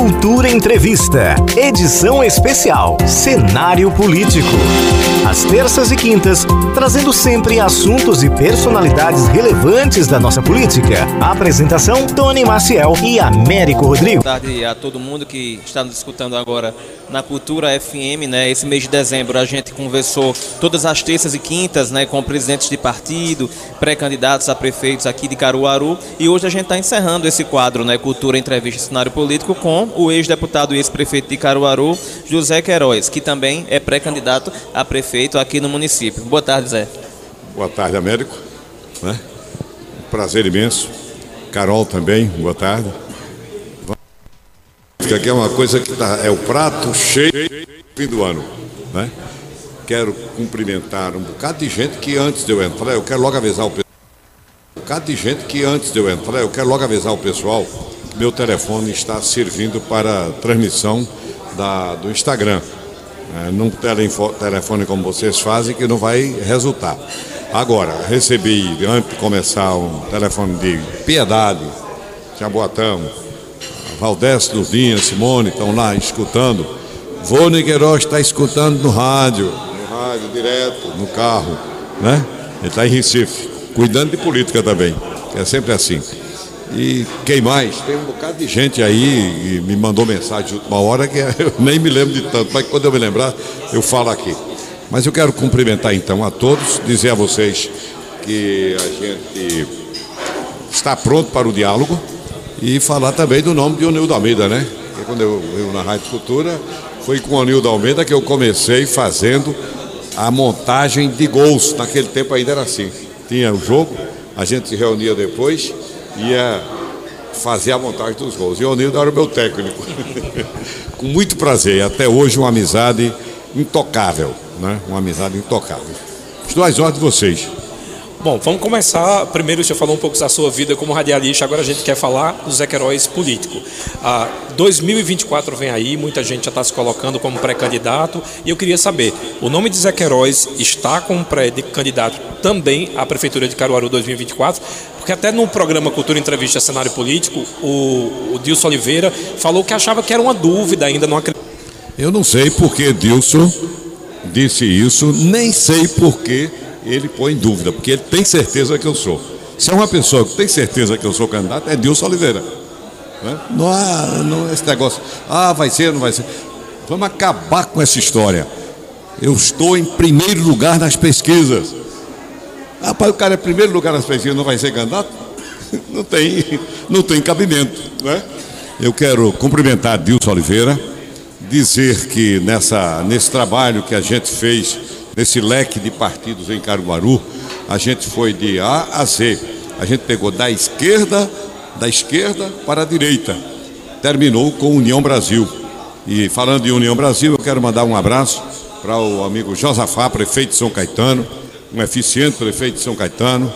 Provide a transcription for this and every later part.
Cultura Entrevista, edição especial Cenário Político. Às terças e quintas, trazendo sempre assuntos e personalidades relevantes da nossa política. A apresentação: Tony Maciel e Américo Rodrigo. Boa tarde a todo mundo que está nos escutando agora na Cultura FM, né? Esse mês de dezembro a gente conversou todas as terças e quintas, né, com presidentes de partido, pré-candidatos a prefeitos aqui de Caruaru, e hoje a gente está encerrando esse quadro, né, Cultura Entrevista Cenário Político com o ex-deputado e ex-prefeito de Caruaru, José Queiroz, que também é pré-candidato a prefeito aqui no município. Boa tarde, Zé. Boa tarde, Américo. Né? Prazer imenso. Carol também, boa tarde. Aqui é uma coisa que tá, é o prato cheio fim do ano. Né? Quero cumprimentar um bocado de gente que antes de eu entrar, eu quero logo avisar o pessoal. Um bocado de gente que antes de eu entrar, eu quero logo avisar o pessoal meu telefone está servindo para transmissão da, do Instagram. É, num telefone como vocês fazem, que não vai resultar. Agora, recebi, antes de começar, um telefone de Piedade, Jaboatão, Valdés Luzinha, Simone, estão lá escutando. Vônei Queiroz está escutando no rádio, no rádio direto, no carro, né? Ele está em Recife, cuidando de política também. É sempre assim. E quem mais? Tem um bocado de gente aí e me mandou mensagem de última hora que eu nem me lembro de tanto, mas quando eu me lembrar, eu falo aqui. Mas eu quero cumprimentar então a todos, dizer a vocês que a gente está pronto para o diálogo e falar também do nome de Onildo Almeida, né? Porque quando eu, eu na Rádio Cultura, foi com Onildo Almeida que eu comecei fazendo a montagem de gols. Naquele tempo ainda era assim. Tinha o jogo, a gente se reunia depois ia fazer a montagem dos gols. E o Nildo era o meu técnico. Com muito prazer. Até hoje uma amizade intocável, né? Uma amizade intocável. Estou às ordens de vocês. Bom, vamos começar. Primeiro, o senhor falou um pouco da sua vida como radialista, agora a gente quer falar do Zé Queiroz político. Ah, 2024 vem aí, muita gente já está se colocando como pré-candidato, e eu queria saber: o nome de Zé Queiroz está como pré-candidato também à Prefeitura de Caruaru 2024? Porque até no programa Cultura Entrevista Cenário Político, o, o Dilson Oliveira falou que achava que era uma dúvida ainda, não acredito. Eu não sei porque Dilson disse isso, nem sei porque ele põe em dúvida, porque ele tem certeza que eu sou. Se é uma pessoa que tem certeza que eu sou candidato, é Dilson Oliveira. Né? Não há não, esse negócio, ah, vai ser, não vai ser. Vamos acabar com essa história. Eu estou em primeiro lugar nas pesquisas. Rapaz, o cara é primeiro lugar nas pesquisas, não vai ser candidato? Não tem, não tem cabimento. Né? Eu quero cumprimentar Dilson Oliveira, dizer que nessa, nesse trabalho que a gente fez nesse leque de partidos em Caruaru, a gente foi de A a Z. A gente pegou da esquerda, da esquerda para a direita. Terminou com União Brasil. E falando de União Brasil, eu quero mandar um abraço para o amigo Josafá, prefeito de São Caetano, um eficiente prefeito de São Caetano,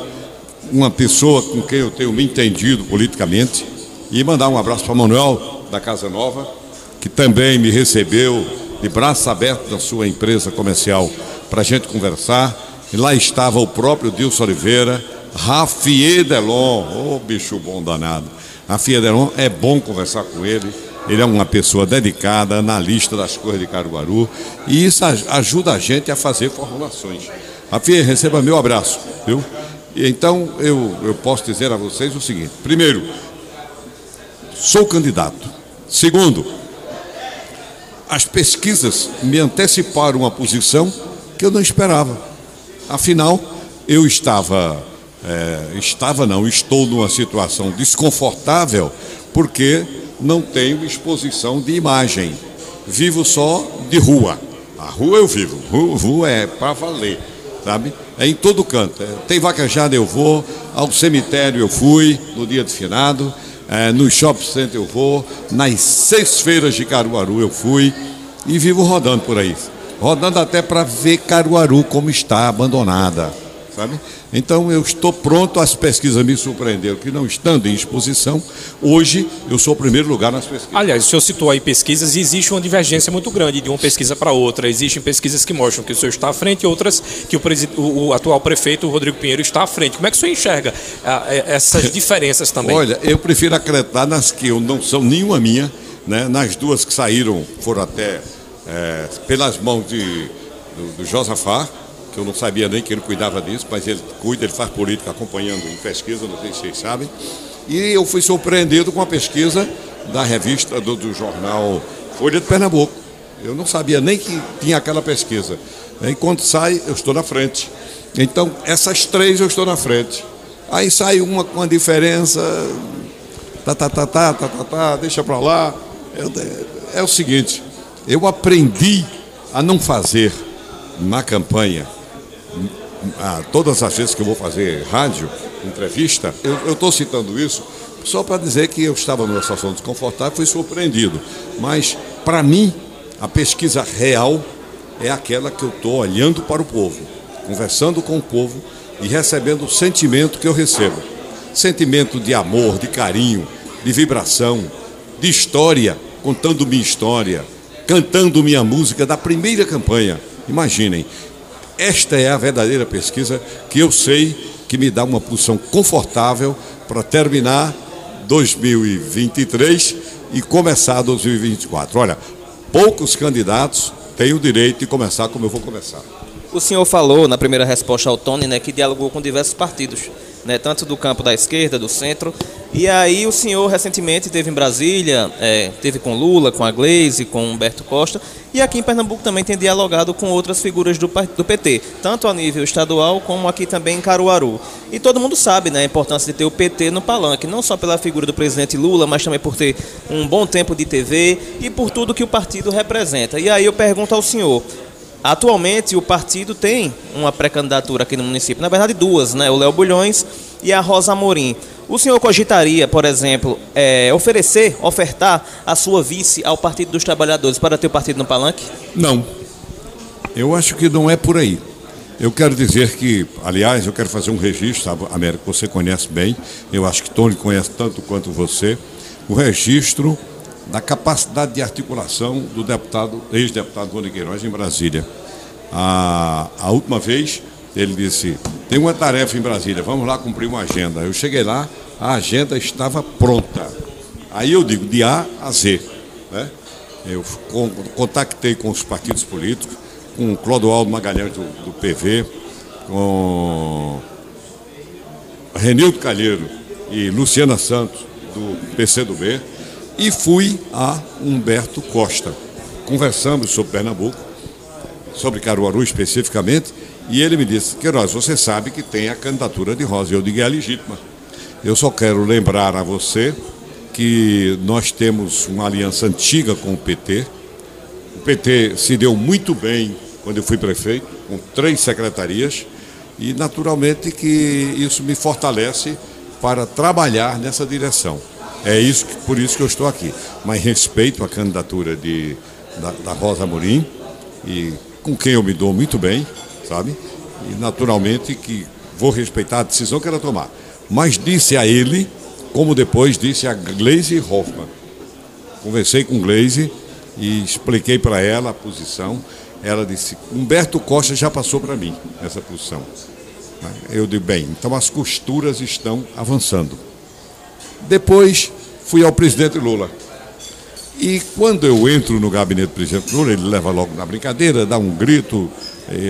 uma pessoa com quem eu tenho me entendido politicamente, e mandar um abraço para Manuel da Casa Nova, que também me recebeu de braços abertos na sua empresa comercial para a gente conversar. E lá estava o próprio Dilson Oliveira, Rafier Delon, ô oh, bicho bom danado. Rafier Delon, é bom conversar com ele. Ele é uma pessoa dedicada, analista das coisas de Caruaru, e isso ajuda a gente a fazer formulações. Rafier, receba meu abraço, viu? Então eu, eu posso dizer a vocês o seguinte: primeiro, sou candidato. Segundo, as pesquisas me anteciparam uma posição que eu não esperava. Afinal, eu estava, é, estava não, estou numa situação desconfortável porque não tenho exposição de imagem. Vivo só de rua. A rua eu vivo, rua é para valer, sabe? É em todo canto. É, tem vaquejada eu vou, ao cemitério eu fui no dia de finado, é, no shopping center eu vou, nas seis feiras de Caruaru eu fui e vivo rodando por aí rodando até para ver Caruaru como está abandonada, sabe? Então eu estou pronto, as pesquisas me surpreenderam que não estando em exposição, hoje eu sou o primeiro lugar nas pesquisas. Aliás, o senhor citou aí pesquisas e existe uma divergência muito grande de uma pesquisa para outra. Existem pesquisas que mostram que o senhor está à frente e outras que o, o, o atual prefeito, Rodrigo Pinheiro, está à frente. Como é que o senhor enxerga ah, é, essas diferenças também? Olha, eu prefiro acreditar nas que não são nenhuma minha Né? Nas duas que saíram, foram até é, pelas mãos de, do, do Josafá, que eu não sabia nem que ele cuidava disso, mas ele cuida, ele faz política acompanhando em pesquisa, não sei se vocês sabem. E eu fui surpreendido com a pesquisa da revista do, do jornal Folha de Pernambuco. Eu não sabia nem que tinha aquela pesquisa. Enquanto sai, eu estou na frente. Então, essas três eu estou na frente. Aí sai uma com a diferença, tá, tá, tá, tá, tá, tá, tá deixa para lá. Eu, é o seguinte, eu aprendi a não fazer na campanha, a, todas as vezes que eu vou fazer rádio, entrevista, eu estou citando isso só para dizer que eu estava numa situação desconfortável fui surpreendido. Mas, para mim, a pesquisa real é aquela que eu estou olhando para o povo, conversando com o povo e recebendo o sentimento que eu recebo. Sentimento de amor, de carinho, de vibração, de história, contando minha história, cantando minha música da primeira campanha. Imaginem, esta é a verdadeira pesquisa que eu sei que me dá uma posição confortável para terminar 2023 e começar 2024. Olha, poucos candidatos têm o direito de começar como eu vou começar. O senhor falou na primeira resposta ao Tony né, que dialogou com diversos partidos, né, tanto do campo da esquerda, do centro. E aí o senhor recentemente teve em Brasília, é, teve com Lula, com a Gleisi, com Humberto Costa, e aqui em Pernambuco também tem dialogado com outras figuras do, do PT, tanto a nível estadual como aqui também em Caruaru. E todo mundo sabe né, a importância de ter o PT no palanque, não só pela figura do presidente Lula, mas também por ter um bom tempo de TV e por tudo que o partido representa. E aí eu pergunto ao senhor, Atualmente, o partido tem uma pré-candidatura aqui no município, na verdade, duas, né? O Léo Bulhões e a Rosa Amorim. O senhor cogitaria, por exemplo, é, oferecer, ofertar a sua vice ao Partido dos Trabalhadores para ter o partido no palanque? Não. Eu acho que não é por aí. Eu quero dizer que, aliás, eu quero fazer um registro, América, você conhece bem, eu acho que Tony conhece tanto quanto você, o registro da capacidade de articulação do deputado, ex-deputado Rony Queiroz em Brasília. A, a última vez ele disse: tem uma tarefa em Brasília, vamos lá cumprir uma agenda. Eu cheguei lá, a agenda estava pronta. Aí eu digo, de A a Z. Né? Eu contactei com os partidos políticos, com o Clodoaldo Magalhães do, do PV, com Renildo Calheiro e Luciana Santos do PCdoB e fui a Humberto Costa. Conversamos sobre Pernambuco, sobre Caruaru especificamente, e ele me disse: Queiroz, você sabe que tem a candidatura de Rosa. Eu digo: é legítima. Eu só quero lembrar a você que nós temos uma aliança antiga com o PT. O PT se deu muito bem quando eu fui prefeito, com três secretarias, e naturalmente que isso me fortalece para trabalhar nessa direção. É isso que, por isso que eu estou aqui. Mas respeito a candidatura de, da, da Rosa Morim, e com quem eu me dou muito bem, sabe? E naturalmente que vou respeitar a decisão que ela tomar. Mas disse a ele, como depois disse a Glaze Hoffman. Conversei com Glaze e expliquei para ela a posição. Ela disse: Humberto Costa já passou para mim essa posição. Eu digo: bem, então as costuras estão avançando. Depois fui ao presidente Lula. E quando eu entro no gabinete do presidente Lula, ele leva logo na brincadeira, dá um grito,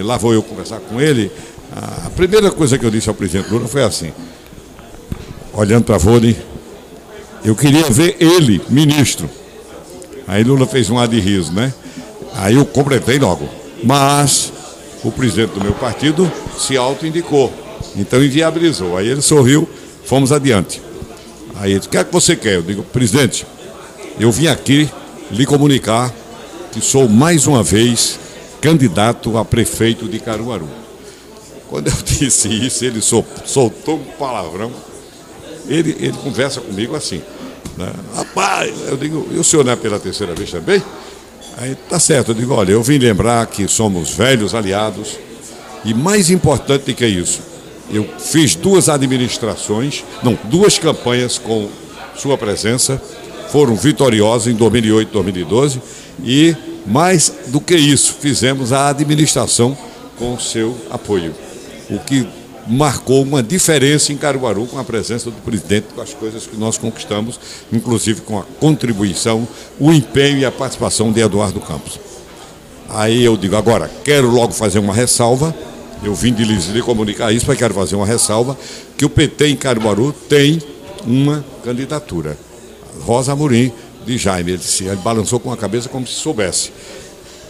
lá vou eu conversar com ele. A primeira coisa que eu disse ao presidente Lula foi assim, olhando para Vone, eu queria ver ele, ministro. Aí Lula fez um ar de riso, né? Aí eu completei logo. Mas o presidente do meu partido se auto-indicou. Então inviabilizou. Aí ele sorriu, fomos adiante. Aí ele disse, o que é que você quer? Eu digo, presidente, eu vim aqui lhe comunicar que sou mais uma vez candidato a prefeito de Caruaru. Quando eu disse isso, ele soltou um palavrão. Ele, ele conversa comigo assim. Né? Rapaz, eu digo, e o senhor não é pela terceira vez também? Aí tá certo, eu digo, olha, eu vim lembrar que somos velhos aliados e mais importante do que isso, eu fiz duas administrações, não, duas campanhas com sua presença, foram vitoriosas em 2008 e 2012, e mais do que isso, fizemos a administração com seu apoio. O que marcou uma diferença em Caruaru com a presença do presidente, com as coisas que nós conquistamos, inclusive com a contribuição, o empenho e a participação de Eduardo Campos. Aí eu digo, agora, quero logo fazer uma ressalva, eu vim de lhe comunicar isso, mas quero fazer uma ressalva, que o PT em Caruaru tem uma candidatura. Rosa Amorim, de Jaime. Ele, disse, ele balançou com a cabeça como se soubesse.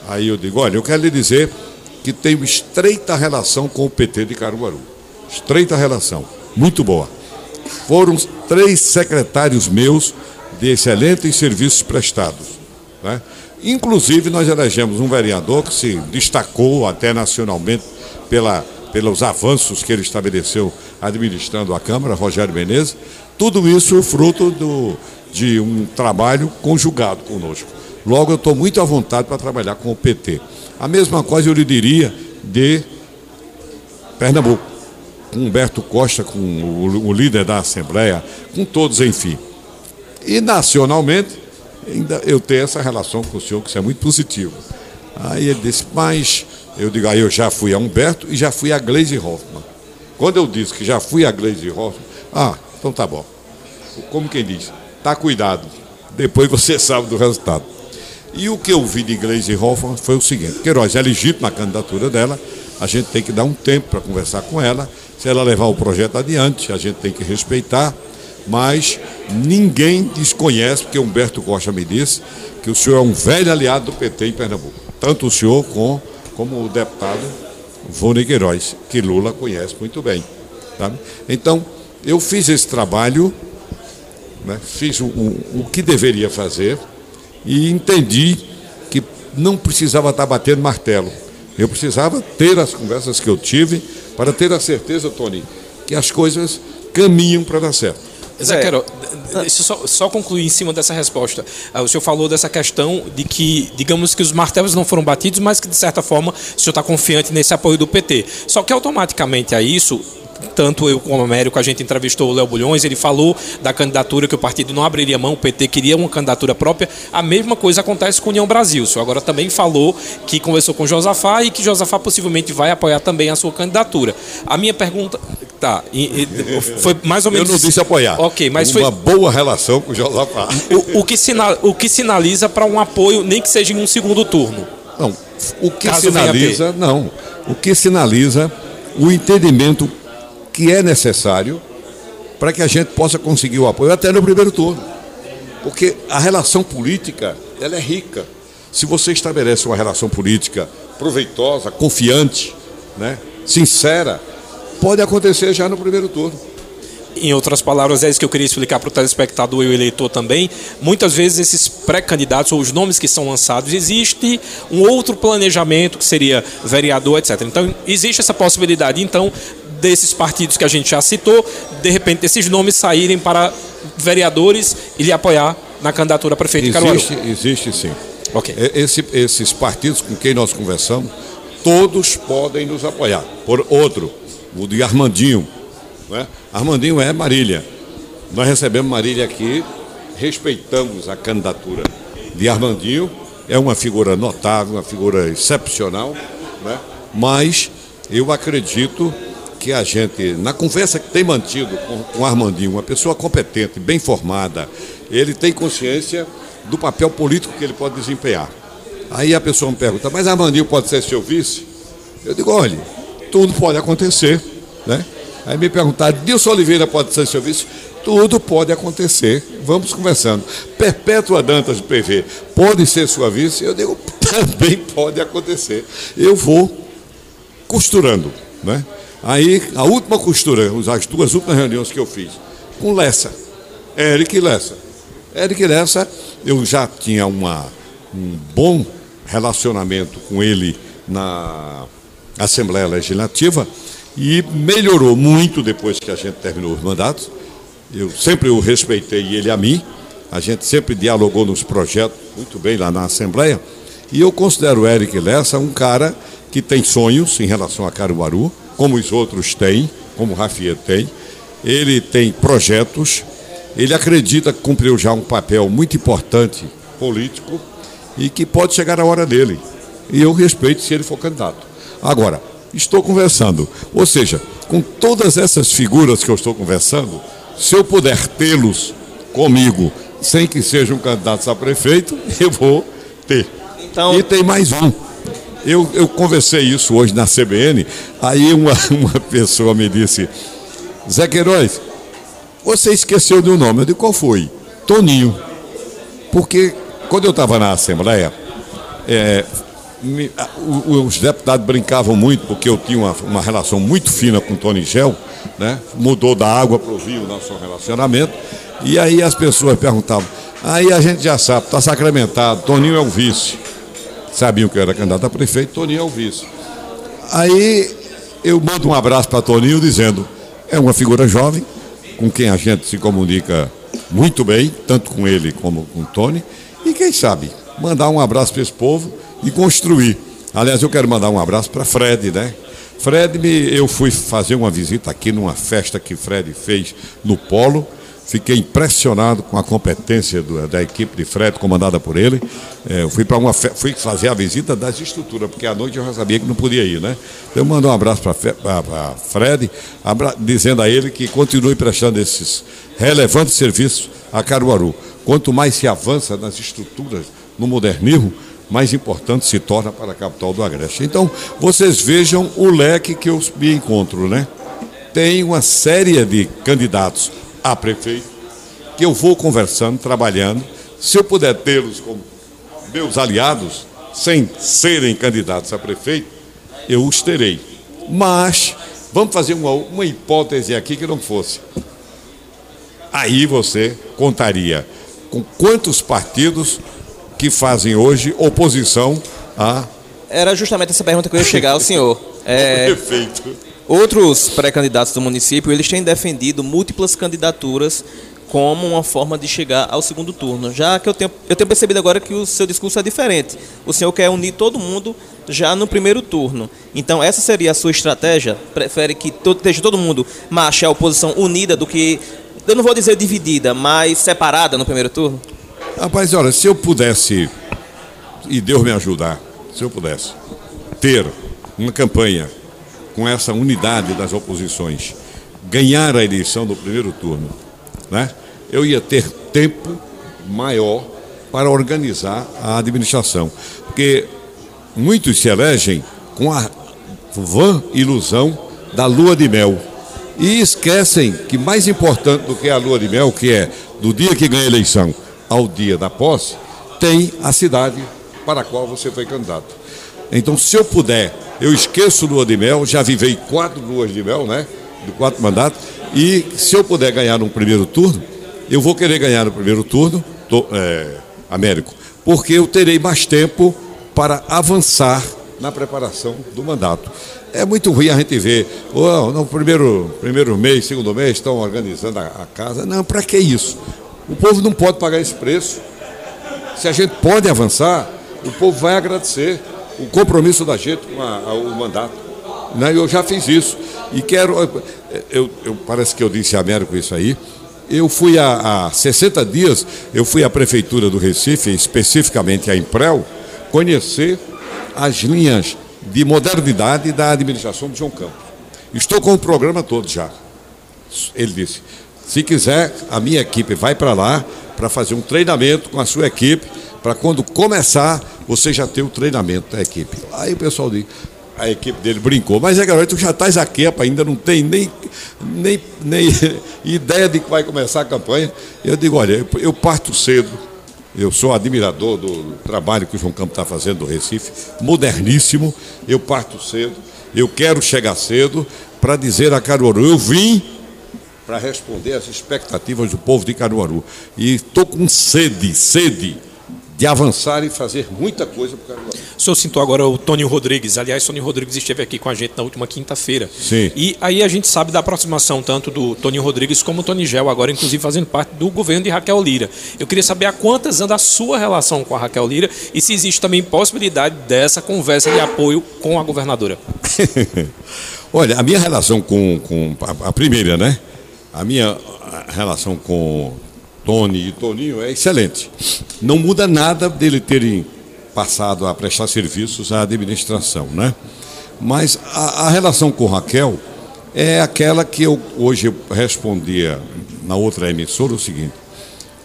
Aí eu digo, olha, eu quero lhe dizer que tenho estreita relação com o PT de Caruaru. Estreita relação, muito boa. Foram três secretários meus de excelentes serviços prestados. Né? Inclusive, nós elegemos um vereador que se destacou até nacionalmente pela, pelos avanços que ele estabeleceu administrando a Câmara, Rogério Menezes. Tudo isso fruto do, de um trabalho conjugado conosco. Logo, eu estou muito à vontade para trabalhar com o PT. A mesma coisa eu lhe diria de Pernambuco, com Humberto Costa, com o, o líder da Assembleia, com todos, enfim. E nacionalmente, ainda eu tenho essa relação com o senhor, que isso é muito positivo. Aí ele disse, mas eu digo, aí eu já fui a Humberto e já fui a Gleisi Hoffmann. Quando eu disse que já fui a Gleisi Hoffmann, ah, então tá bom. Como quem diz, tá cuidado. Depois você sabe do resultado. E o que eu vi de Gleisi Hoffmann foi o seguinte: Queiroz é legítima a candidatura dela, a gente tem que dar um tempo para conversar com ela. Se ela levar o projeto adiante, a gente tem que respeitar. Mas ninguém desconhece, porque Humberto Costa me disse que o senhor é um velho aliado do PT em Pernambuco. Tanto o senhor com, como o deputado Vone Queiroz, que Lula conhece muito bem. Sabe? Então, eu fiz esse trabalho, né, fiz o, o que deveria fazer e entendi que não precisava estar batendo martelo. Eu precisava ter as conversas que eu tive para ter a certeza, Tony, que as coisas caminham para dar certo. Zé Quero, deixa eu só, só, concluir em cima dessa resposta. Ah, o senhor falou dessa questão de que, digamos que os martelos não foram batidos, mas que, de certa forma, o senhor está confiante nesse apoio do PT. Só que, automaticamente a isso, tanto eu como o Américo, a gente entrevistou o Léo Bulhões, ele falou da candidatura que o partido não abriria mão, o PT queria uma candidatura própria. A mesma coisa acontece com a União Brasil. O senhor agora também falou que conversou com Josafá e que Josafá possivelmente vai apoiar também a sua candidatura. A minha pergunta. Tá, e, e, foi mais ou menos. Eu não disse apoiar. Ok, mas uma foi. boa relação com o Josafá. O, o que, sinal, o que sinaliza para um apoio, nem que seja em um segundo turno. Não, o que Caso sinaliza. Não, o que sinaliza o entendimento que é necessário para que a gente possa conseguir o apoio até no primeiro turno. Porque a relação política, ela é rica. Se você estabelece uma relação política proveitosa, confiante, né, sincera, pode acontecer já no primeiro turno. Em outras palavras, é isso que eu queria explicar para o telespectador e o eleitor também. Muitas vezes esses pré-candidatos ou os nomes que são lançados, existe um outro planejamento que seria vereador, etc. Então, existe essa possibilidade. Então, desses partidos que a gente já citou, de repente esses nomes saírem para vereadores e lhe apoiar na candidatura a prefeito existe? Existe sim. Okay. Esse, esses partidos com quem nós conversamos, todos podem nos apoiar. Por outro, o de Armandinho. Né? Armandinho é Marília. Nós recebemos Marília aqui, respeitamos a candidatura de Armandinho, é uma figura notável, uma figura excepcional, né? mas eu acredito que a gente, na conversa que tem mantido com, com o Armandinho, uma pessoa competente, bem formada, ele tem consciência do papel político que ele pode desempenhar. Aí a pessoa me pergunta, mas Armandinho pode ser seu vice? Eu digo, olha, tudo pode acontecer, né? Aí me perguntaram, Dilson Oliveira pode ser seu vice? Tudo pode acontecer. Vamos conversando. Perpétua Dantas do PV pode ser sua vice? Eu digo, também pode acontecer. Eu vou costurando, né? Aí, a última costura, as duas últimas reuniões que eu fiz, com Lessa, Eric Lessa. Eric Lessa, eu já tinha uma, um bom relacionamento com ele na Assembleia Legislativa e melhorou muito depois que a gente terminou os mandatos. Eu sempre o respeitei ele a mim, a gente sempre dialogou nos projetos muito bem lá na Assembleia. E eu considero o Eric Lessa um cara que tem sonhos em relação a Caruaru, como os outros têm, como o Rafier tem. Ele tem projetos, ele acredita que cumpriu já um papel muito importante político e que pode chegar a hora dele. E eu respeito se ele for candidato. Agora, estou conversando. Ou seja, com todas essas figuras que eu estou conversando, se eu puder tê-los comigo, sem que sejam candidatos a prefeito, eu vou ter. Então... E tem mais um. Eu, eu conversei isso hoje na CBN, aí uma, uma pessoa me disse, Zé Queiroz, você esqueceu de um nome. Eu disse, qual foi? Toninho. Porque quando eu estava na Assembleia, é, me, os deputados brincavam muito, porque eu tinha uma, uma relação muito fina com o Tony Gel, né? mudou da água para o vinho o nosso relacionamento, e aí as pessoas perguntavam, aí a gente já sabe, está sacramentado, Toninho é o vice. Sabiam que eu era candidato a prefeito, Toninho é o vice. Aí eu mando um abraço para Toninho dizendo, é uma figura jovem, com quem a gente se comunica muito bem, tanto com ele como com o Tony, e quem sabe mandar um abraço para esse povo e construir. Aliás, eu quero mandar um abraço para Fred, né? Fred, eu fui fazer uma visita aqui numa festa que Fred fez no Polo. Fiquei impressionado com a competência do, da equipe de Fred, comandada por ele. É, eu fui para uma fui fazer a visita das estruturas, porque à noite eu já sabia que não podia ir, né? Então eu mando um abraço para Fred, abra, dizendo a ele que continue prestando esses relevantes serviços a Caruaru. Quanto mais se avança nas estruturas, no modernismo, mais importante se torna para a capital do Agreste. Então, vocês vejam o leque que eu me encontro, né? Tem uma série de candidatos a prefeito que eu vou conversando, trabalhando. Se eu puder tê-los como meus aliados, sem serem candidatos a prefeito, eu os terei. Mas vamos fazer uma, uma hipótese aqui que não fosse. Aí você contaria com quantos partidos que fazem hoje oposição a. Era justamente essa pergunta que eu ia chegar ao senhor. É, Perfeito. Outros pré-candidatos do município, eles têm defendido múltiplas candidaturas como uma forma de chegar ao segundo turno. Já que eu tenho, eu tenho percebido agora que o seu discurso é diferente. O senhor quer unir todo mundo já no primeiro turno. Então, essa seria a sua estratégia? Prefere que todo, esteja todo mundo marche a oposição unida do que, eu não vou dizer dividida, mas separada no primeiro turno? Rapaz, olha, se eu pudesse, e Deus me ajudar, se eu pudesse ter uma campanha com essa unidade das oposições, ganhar a eleição do primeiro turno, né? eu ia ter tempo maior para organizar a administração. Porque muitos se elegem com a vã ilusão da lua de mel. E esquecem que mais importante do que a lua de mel, que é do dia que ganha a eleição ao dia da posse, tem a cidade para a qual você foi candidato. Então, se eu puder, eu esqueço lua de mel, já vivei quatro luas de mel, né? De quatro mandatos, e se eu puder ganhar no primeiro turno, eu vou querer ganhar no primeiro turno, tô, é, Américo, porque eu terei mais tempo para avançar na preparação do mandato. É muito ruim a gente ver, oh, no primeiro, primeiro mês, segundo mês, estão organizando a, a casa. Não, para que isso? O povo não pode pagar esse preço. Se a gente pode avançar, o povo vai agradecer o compromisso da gente com a, a, o mandato. Né? Eu já fiz isso. E quero. Eu, eu, parece que eu disse a Américo isso aí. Eu fui há, há 60 dias, eu fui à Prefeitura do Recife, especificamente a Imprel, conhecer as linhas de modernidade da administração de João Campos. Estou com o programa todo já. Ele disse: se quiser, a minha equipe vai para lá para fazer um treinamento com a sua equipe, para quando começar, você já ter o treinamento da equipe. Aí o pessoal diz, a equipe dele brincou, mas é garoto, tu já estás aqui, ainda não tem nem, nem, nem ideia de que vai começar a campanha. Eu digo, olha, eu parto cedo, eu sou admirador do trabalho que o João Campos está fazendo do Recife, moderníssimo, eu parto cedo, eu quero chegar cedo para dizer a Caruaru, eu vim para responder às expectativas do povo de Caruaru. E estou com sede, sede de avançar e fazer muita coisa para o Caruaru. O senhor citou agora o Tônio Rodrigues. Aliás, Tônio Rodrigues esteve aqui com a gente na última quinta-feira. Sim. E aí a gente sabe da aproximação tanto do Tônio Rodrigues como do Tony Gel, agora inclusive fazendo parte do governo de Raquel Lira. Eu queria saber a quantas anda a sua relação com a Raquel Lira e se existe também possibilidade dessa conversa de apoio com a governadora. Olha, a minha relação com, com a, a primeira, né? A minha relação com Tony e Toninho é excelente. Não muda nada dele terem passado a prestar serviços à administração, né? Mas a, a relação com Raquel é aquela que eu hoje respondia na outra emissora o seguinte.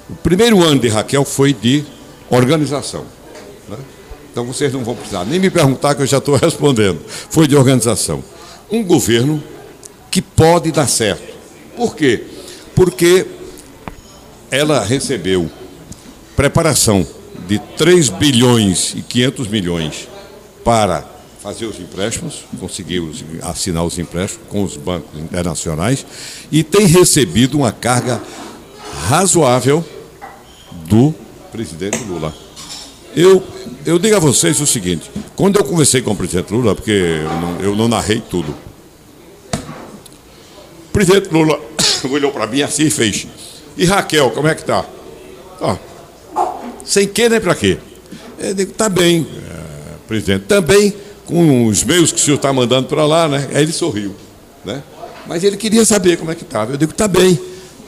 O primeiro ano de Raquel foi de organização. Né? Então vocês não vão precisar nem me perguntar que eu já estou respondendo. Foi de organização. Um governo que pode dar certo. Por quê? Porque ela recebeu preparação de 3 bilhões e 500 milhões para fazer os empréstimos, conseguiu assinar os empréstimos com os bancos internacionais e tem recebido uma carga razoável do presidente Lula. Eu, eu digo a vocês o seguinte: quando eu conversei com o presidente Lula, porque eu não, eu não narrei tudo, o presidente Lula olhou para mim assim e fez: E Raquel, como é que está? Ó, sem que nem para quê? Eu digo: Tá bem, é, presidente, também com os meios que o senhor está mandando para lá, né? Aí ele sorriu, né? Mas ele queria saber como é que estava. Eu digo: Tá bem.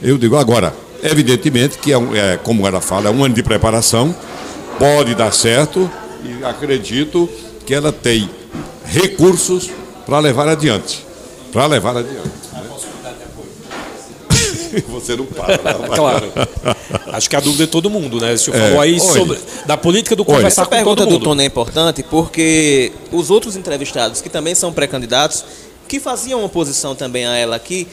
Eu digo: Agora, evidentemente que, é, é, como ela fala, é um ano de preparação pode dar certo e acredito que ela tem recursos para levar adiante. Para levar adiante. Né? Você não para. Não, claro. Acho que a dúvida é todo mundo, né? O senhor é, falou aí sobre, da política do conversar olha, com todo mundo. A pergunta do Tony é importante porque os outros entrevistados, que também são pré-candidatos, que faziam oposição também a ela aqui,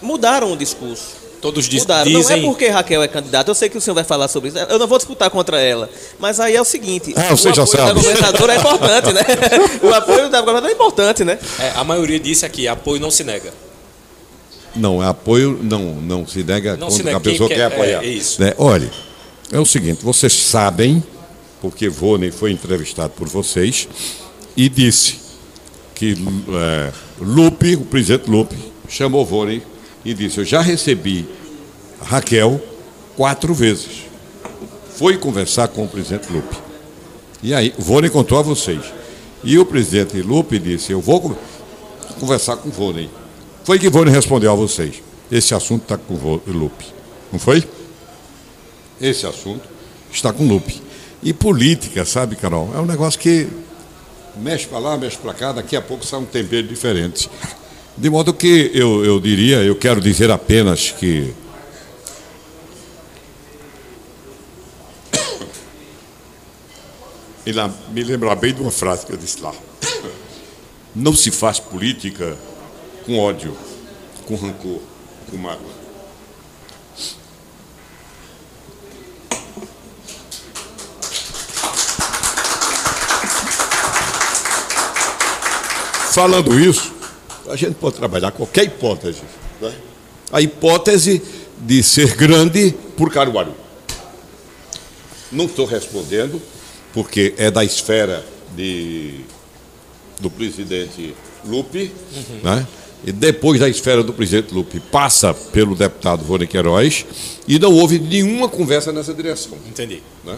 mudaram o discurso. Todos diz, dizem... Não é porque Raquel é candidata, eu sei que o senhor vai falar sobre isso, eu não vou disputar contra ela. Mas aí é o seguinte, ah, o apoio sabe. da governadora é importante, né? o apoio da governadora é importante, né? É, a maioria disse aqui, apoio não se nega. Não, é apoio não, não se nega não quando se nega. a pessoa quer, quer apoiar. É, isso. Né? Olha, é o seguinte, vocês sabem, porque Vônei foi entrevistado por vocês, e disse que é, Lupe, o presidente Lupe, chamou Vônei e disse: Eu já recebi Raquel quatro vezes. Foi conversar com o presidente Lupe. E aí, Vônei contou a vocês. E o presidente Lupe disse: Eu vou conversar com o Vônei. Foi que Vônei respondeu a vocês: Esse assunto está com Lupe. Não foi? Esse assunto está com Lupe. E política, sabe, Carol? É um negócio que mexe para lá, mexe para cá, daqui a pouco sai um tempero diferente. De modo que eu, eu diria, eu quero dizer apenas que me lembra bem de uma frase que eu disse lá. Não se faz política com ódio, com rancor, com mágoa. Falando isso, a gente pode trabalhar qualquer hipótese. Né? A hipótese de ser grande por Caruaru. Não estou respondendo, porque é da esfera de, do presidente Lupe, uhum. né? E depois da esfera do presidente Lupe passa pelo deputado Rony Queiroz, e não houve nenhuma conversa nessa direção. Entendi. Né?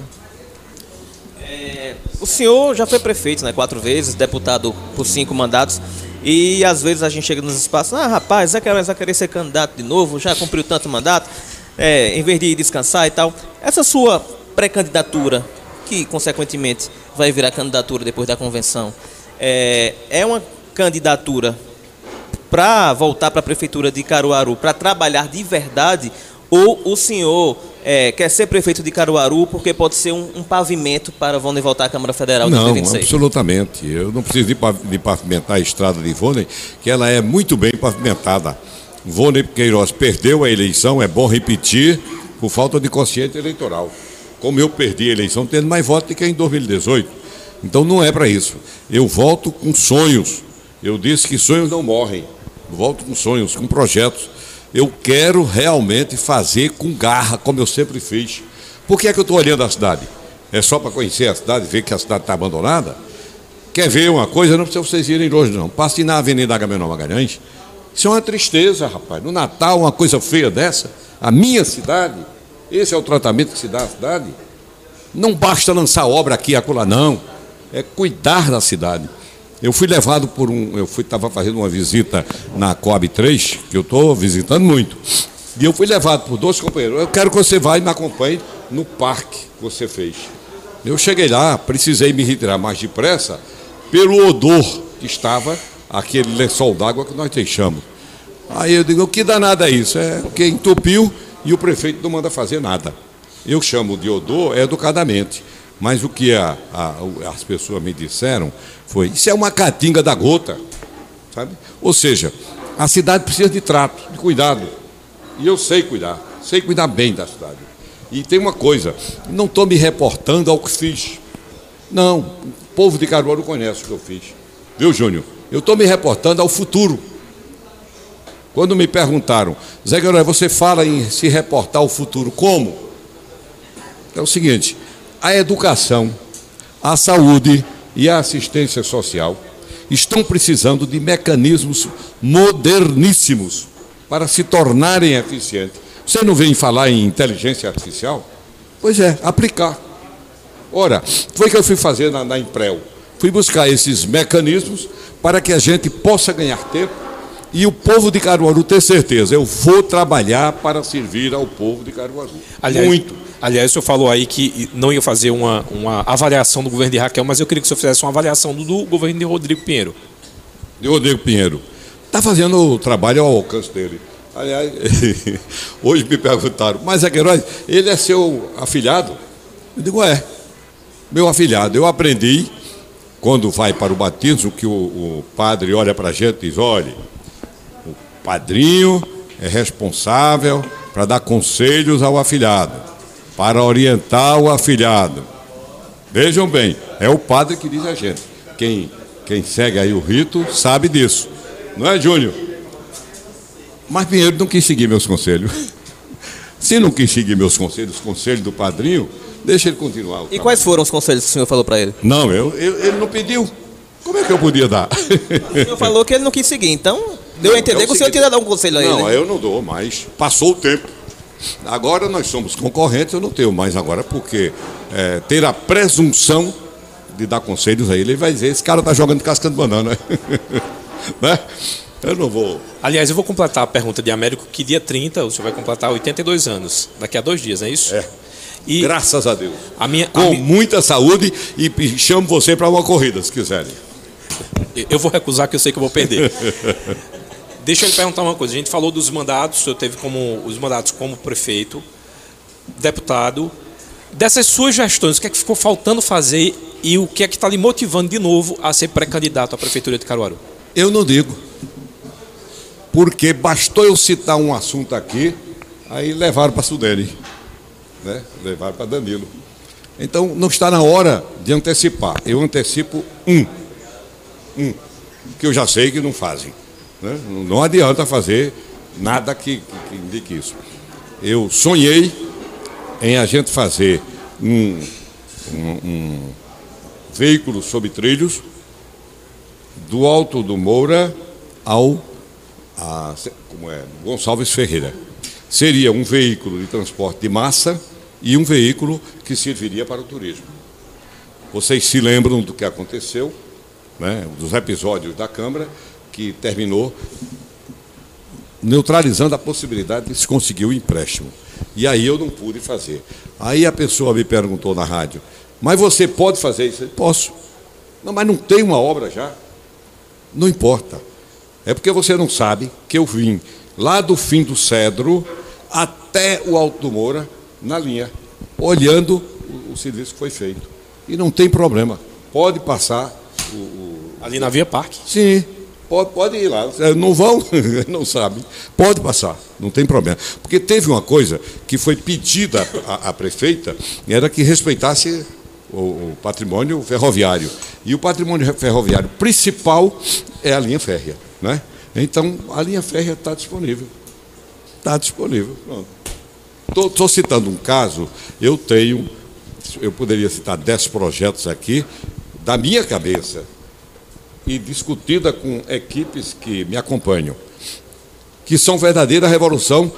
É, o senhor já foi prefeito né, quatro vezes, deputado por cinco mandatos. E às vezes a gente chega nos espaços, ah, rapaz, Zé Queiroz vai querer ser candidato de novo, já cumpriu tanto mandato, é, em vez de descansar e tal. Essa sua pré-candidatura, que consequentemente vai virar candidatura depois da convenção, é, é uma candidatura para voltar para a prefeitura de Caruaru, para trabalhar de verdade, ou o senhor é, quer ser prefeito de Caruaru porque pode ser um, um pavimento para Vônei voltar à Câmara Federal de não, 2026? absolutamente. Eu não preciso de, de pavimentar a estrada de Vônei, que ela é muito bem pavimentada. Vônei Queiroz perdeu a eleição, é bom repetir, por falta de consciência eleitoral. Como eu perdi a eleição tendo mais votos do que em 2018. Então não é para isso. Eu volto com sonhos. Eu disse que sonhos não morrem. Volto com sonhos, com projetos eu quero realmente fazer com garra, como eu sempre fiz. Por que é que eu estou olhando a cidade? É só para conhecer a cidade, ver que a cidade está abandonada? Quer ver uma coisa? Não precisa vocês irem longe, não. Passe na Avenida Agamenon Magalhães. Isso é uma tristeza, rapaz. No Natal, uma coisa feia dessa. A minha cidade, esse é o tratamento que se dá à cidade. Não basta lançar obra aqui e acolá, não. É cuidar da cidade. Eu fui levado por um. Eu estava fazendo uma visita na COB 3, que eu estou visitando muito. E eu fui levado por dois companheiros. Eu quero que você vá e me acompanhe no parque que você fez. Eu cheguei lá, precisei me retirar mais depressa pelo odor que estava aquele lençol d'água que nós deixamos. Aí eu digo, o que danado é isso? É porque entupiu e o prefeito não manda fazer nada. Eu chamo de odor educadamente. Mas o que a, a, as pessoas me disseram foi: isso é uma catinga da gota. Sabe? Ou seja, a cidade precisa de trato, de cuidado. E eu sei cuidar, sei cuidar bem da cidade. E tem uma coisa: não estou me reportando ao que fiz. Não, o povo de Caruaru conhece o que eu fiz. Viu, Júnior? Eu estou me reportando ao futuro. Quando me perguntaram, Zé Guilherme, você fala em se reportar ao futuro, como? É o seguinte: a educação, a saúde e a assistência social estão precisando de mecanismos moderníssimos para se tornarem eficientes. Você não vem falar em inteligência artificial? Pois é, aplicar. Ora, foi o que eu fui fazer na, na Imprel. Fui buscar esses mecanismos para que a gente possa ganhar tempo e o povo de Caruaru ter certeza, eu vou trabalhar para servir ao povo de Caruaru. Aliás, Muito. Aliás, o senhor falou aí que não ia fazer uma, uma avaliação do governo de Raquel, mas eu queria que o senhor fizesse uma avaliação do, do governo de Rodrigo Pinheiro. De Rodrigo Pinheiro. Está fazendo o trabalho ao alcance dele. Aliás, hoje me perguntaram, mas é Queiroz, ele é seu afilhado? Eu digo, é, meu afilhado. Eu aprendi, quando vai para o batismo, que o, o padre olha para a gente e diz, olhe, padrinho é responsável para dar conselhos ao afilhado, para orientar o afilhado. Vejam bem, é o padre que diz a gente. Quem, quem segue aí o rito sabe disso. Não é, Júnior? Mas Pinheiro não quis seguir meus conselhos. Se não quis seguir meus conselhos, os conselhos do padrinho, deixa ele continuar. E quais foram os conselhos que o senhor falou para ele? Não, eu, eu, ele não pediu. Como é que eu podia dar? O senhor falou que ele não quis seguir, então Deu a entender que o senhor tinha dado um conselho a ele. Não, eu não dou mais. Passou o tempo. Agora nós somos concorrentes, eu não tenho mais agora, porque é, ter a presunção de dar conselhos a ele, ele vai dizer, esse cara está jogando casca de banana. né? Eu não vou. Aliás, eu vou completar a pergunta de Américo, que dia 30 o senhor vai completar 82 anos. Daqui a dois dias, não é isso? É. E Graças a Deus. A minha, Com a muita saúde e chamo você para uma corrida, se quiserem. Eu vou recusar que eu sei que eu vou perder. Deixa eu lhe perguntar uma coisa. A gente falou dos mandatos, o senhor teve como os mandatos como prefeito, deputado. Dessas suas gestões, o que é que ficou faltando fazer e o que é que está lhe motivando de novo a ser pré-candidato à prefeitura de Caruaru? Eu não digo. Porque bastou eu citar um assunto aqui, aí levaram para Sudene. Né? Levaram para Danilo. Então não está na hora de antecipar. Eu antecipo um. Um. Que eu já sei que não fazem. Né? Não adianta fazer nada que, que, que indique isso. Eu sonhei em a gente fazer um, um, um veículo sob trilhos do Alto do Moura ao a, como é, Gonçalves Ferreira. Seria um veículo de transporte de massa e um veículo que serviria para o turismo. Vocês se lembram do que aconteceu, né, dos episódios da Câmara, que terminou neutralizando a possibilidade de se conseguir o empréstimo. E aí eu não pude fazer. Aí a pessoa me perguntou na rádio, mas você pode fazer isso? Eu Posso. Não, mas não tem uma obra já. Não importa. É porque você não sabe que eu vim lá do fim do Cedro até o Alto do Moura, na linha, olhando o, o serviço que foi feito. E não tem problema. Pode passar o, o... Ali na Via Parque? Sim, Pode, pode ir lá. Não vão? não sabe. Pode passar, não tem problema. Porque teve uma coisa que foi pedida à, à prefeita, era que respeitasse o, o, patrimônio ferroviário. E o patrimônio ferroviário principal é a linha férrea. Né? Então, a linha férrea está disponível. Está disponível. Estou citando um caso, eu tenho, eu poderia citar dez projetos aqui, da minha cabeça, e discutida com equipes que me acompanham, que são verdadeira revolução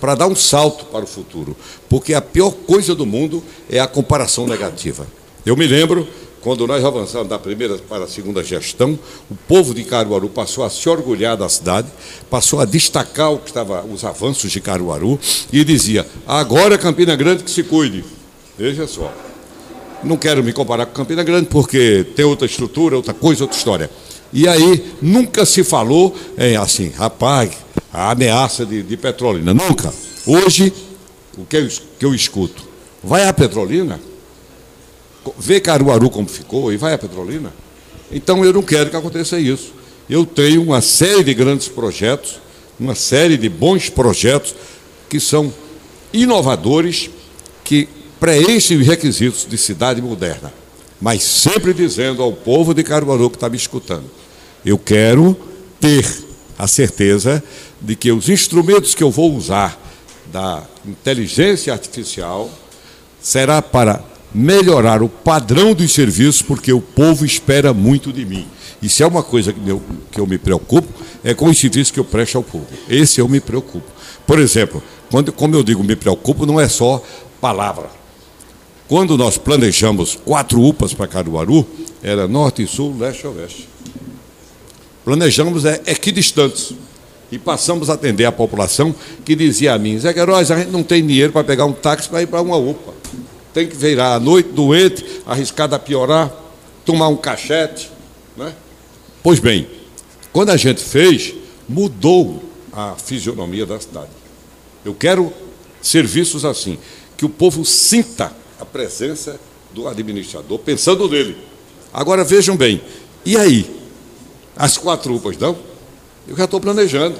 para dar um salto para o futuro, porque a pior coisa do mundo é a comparação negativa. Eu me lembro quando nós avançamos da primeira para a segunda gestão, o povo de Caruaru passou a se orgulhar da cidade, passou a destacar o que estava, os avanços de Caruaru e dizia: agora Campina Grande que se cuide. Veja só. Não quero me comparar com Campina Grande, porque tem outra estrutura, outra coisa, outra história. E aí nunca se falou em assim, rapaz, a ameaça de, de Petrolina. Nunca. Hoje, o que eu, que eu escuto? Vai a Petrolina? Vê Caruaru como ficou e vai a Petrolina? Então eu não quero que aconteça isso. Eu tenho uma série de grandes projetos, uma série de bons projetos que são inovadores, que preenchem os requisitos de cidade moderna, mas sempre dizendo ao povo de Caruaru que está me escutando: eu quero ter a certeza de que os instrumentos que eu vou usar da inteligência artificial será para melhorar o padrão dos serviços, porque o povo espera muito de mim. Se é uma coisa que eu, que eu me preocupo, é com os serviços que eu presto ao povo. Esse eu me preocupo. Por exemplo, quando, como eu digo, me preocupo, não é só palavra. Quando nós planejamos quatro UPAs para Caruaru, era norte, sul, leste e oeste. Planejamos é, equidistantes. E passamos a atender a população que dizia a mim, Zé Queiroz, a gente não tem dinheiro para pegar um táxi para ir para uma UPA. Tem que virar à noite, doente, arriscado a piorar, tomar um cachete. Né? Pois bem, quando a gente fez, mudou a fisionomia da cidade. Eu quero serviços assim, que o povo sinta a presença do administrador, pensando nele. Agora vejam bem, e aí? As quatro UPAs não? Eu já estou planejando.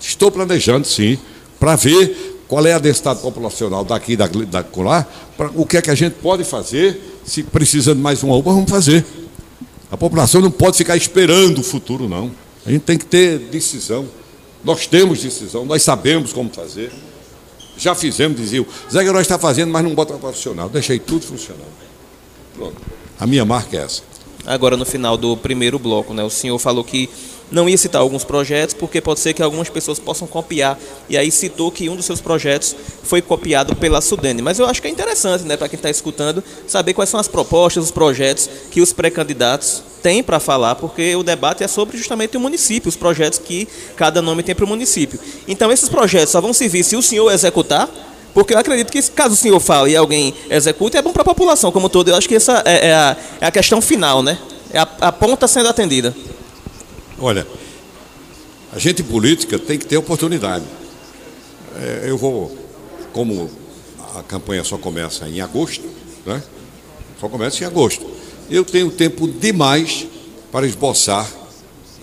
Estou planejando, sim, para ver qual é a densidade populacional daqui da, da lá, pra, o que é que a gente pode fazer, se precisando mais uma UPA, vamos fazer. A população não pode ficar esperando o futuro, não. A gente tem que ter decisão. Nós temos decisão, nós sabemos como fazer. Já fizemos, dizia Zé Queiroz está fazendo, mas não bota profissional. Deixei tudo funcionando. Pronto. A minha marca é essa. Agora, no final do primeiro bloco, né, o senhor falou que não ia citar alguns projetos, porque pode ser que algumas pessoas possam copiar. E aí citou que um dos seus projetos foi copiado pela Sudene. Mas eu acho que é interessante, né, para quem está escutando, saber quais são as propostas, os projetos que os pré-candidatos têm para falar, porque o debate é sobre justamente o município, os projetos que cada nome tem para o município. Então, esses projetos só vão servir se o senhor executar. Porque eu acredito que, caso o senhor fale e alguém execute, é bom para a população como todo. Eu acho que essa é, é, a, é a, questão final, né? É a, a ponta sendo atendida. Olha, a gente política tem que ter oportunidade. É, eu vou, como a campanha só começa em agosto, né? Só começa em agosto. Eu tenho tempo demais para esboçar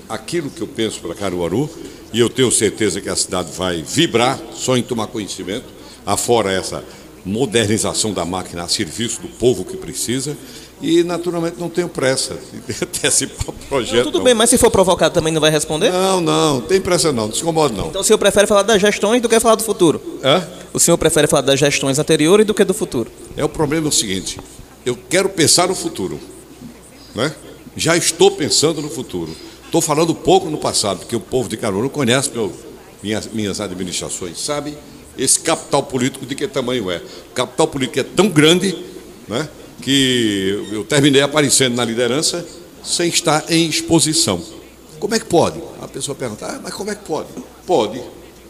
aquilo que eu penso para Caruaru e eu tenho certeza que a cidade vai vibrar só em tomar conhecimento, afora essa modernização da máquina a serviço do povo que precisa e naturalmente não tenho pressa de antecipar o projeto. Não, tudo não. bem, mas se for provocado também não vai responder? Não, não, tem pressa não, não se incomoda não. Então o senhor prefere falar das gestões do que falar do futuro? Hã? O senhor prefere falar das gestões anteriores do que do futuro? É o problema é o seguinte, eu quero pensar no futuro, né? já estou pensando no futuro. Estou falando pouco no passado, porque o povo de Caruaru conhece meu, minhas, minhas administrações, sabe esse capital político de que tamanho é. O capital político é tão grande né, que eu terminei aparecendo na liderança sem estar em exposição. Como é que pode? A pessoa pergunta, ah, mas como é que pode? Pode.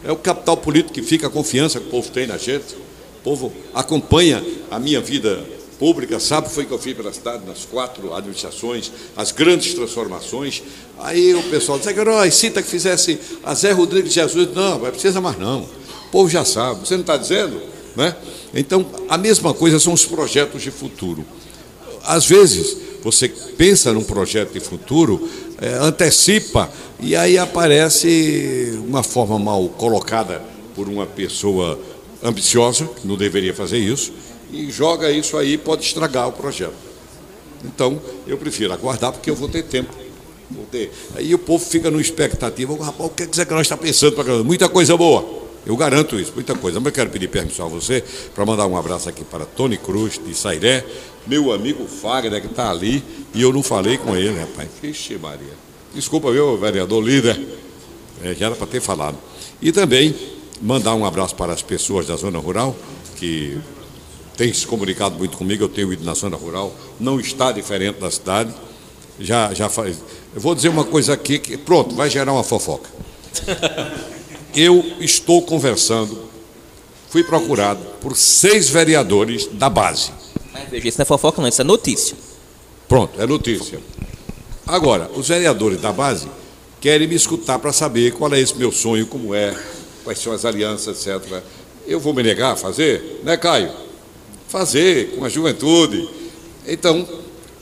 É o capital político que fica a confiança que o povo tem na gente. O povo acompanha a minha vida pública, sabe foi que eu fiz pela cidade, nas quatro administrações, as grandes transformações. Aí o pessoal diz, herói, cita que fizesse a Zé Rodrigues Jesus. Não, não precisa mais não. O povo já sabe. Você não está dizendo? Né? Então, a mesma coisa são os projetos de futuro. Às vezes, você pensa num projeto de futuro, é, antecipa, e aí aparece uma forma mal colocada por uma pessoa ambiciosa, que não deveria fazer isso, e joga isso aí pode estragar o projeto. Então, eu prefiro aguardar, porque eu vou ter tempo. Vou ter. Aí o povo fica no expectativa, rapaz, o que é que nós está pensando? Muita coisa boa. Eu garanto isso, muita coisa. Mas eu quero pedir permissão a você para mandar um abraço aqui para Tony Cruz, de Sairé, meu amigo Fagner, que está ali, e eu não falei com ele, rapaz. Vixe, Maria. Desculpa, meu vereador líder. É, já era para ter falado. E também mandar um abraço para as pessoas da zona rural, que têm se comunicado muito comigo. Eu tenho ido na zona rural, não está diferente da cidade. Já, já faz. Eu vou dizer uma coisa aqui que, pronto, vai gerar uma fofoca. eu estou conversando, fui procurado por seis vereadores da base. Mas veja, isso não é fofoca, não, isso é notícia. Pronto, é notícia. Agora, os vereadores da base querem me escutar para saber qual é esse meu sonho, como é, quais são as alianças, etc. Eu vou me negar a fazer, né, Caio? Fazer com a juventude. Então,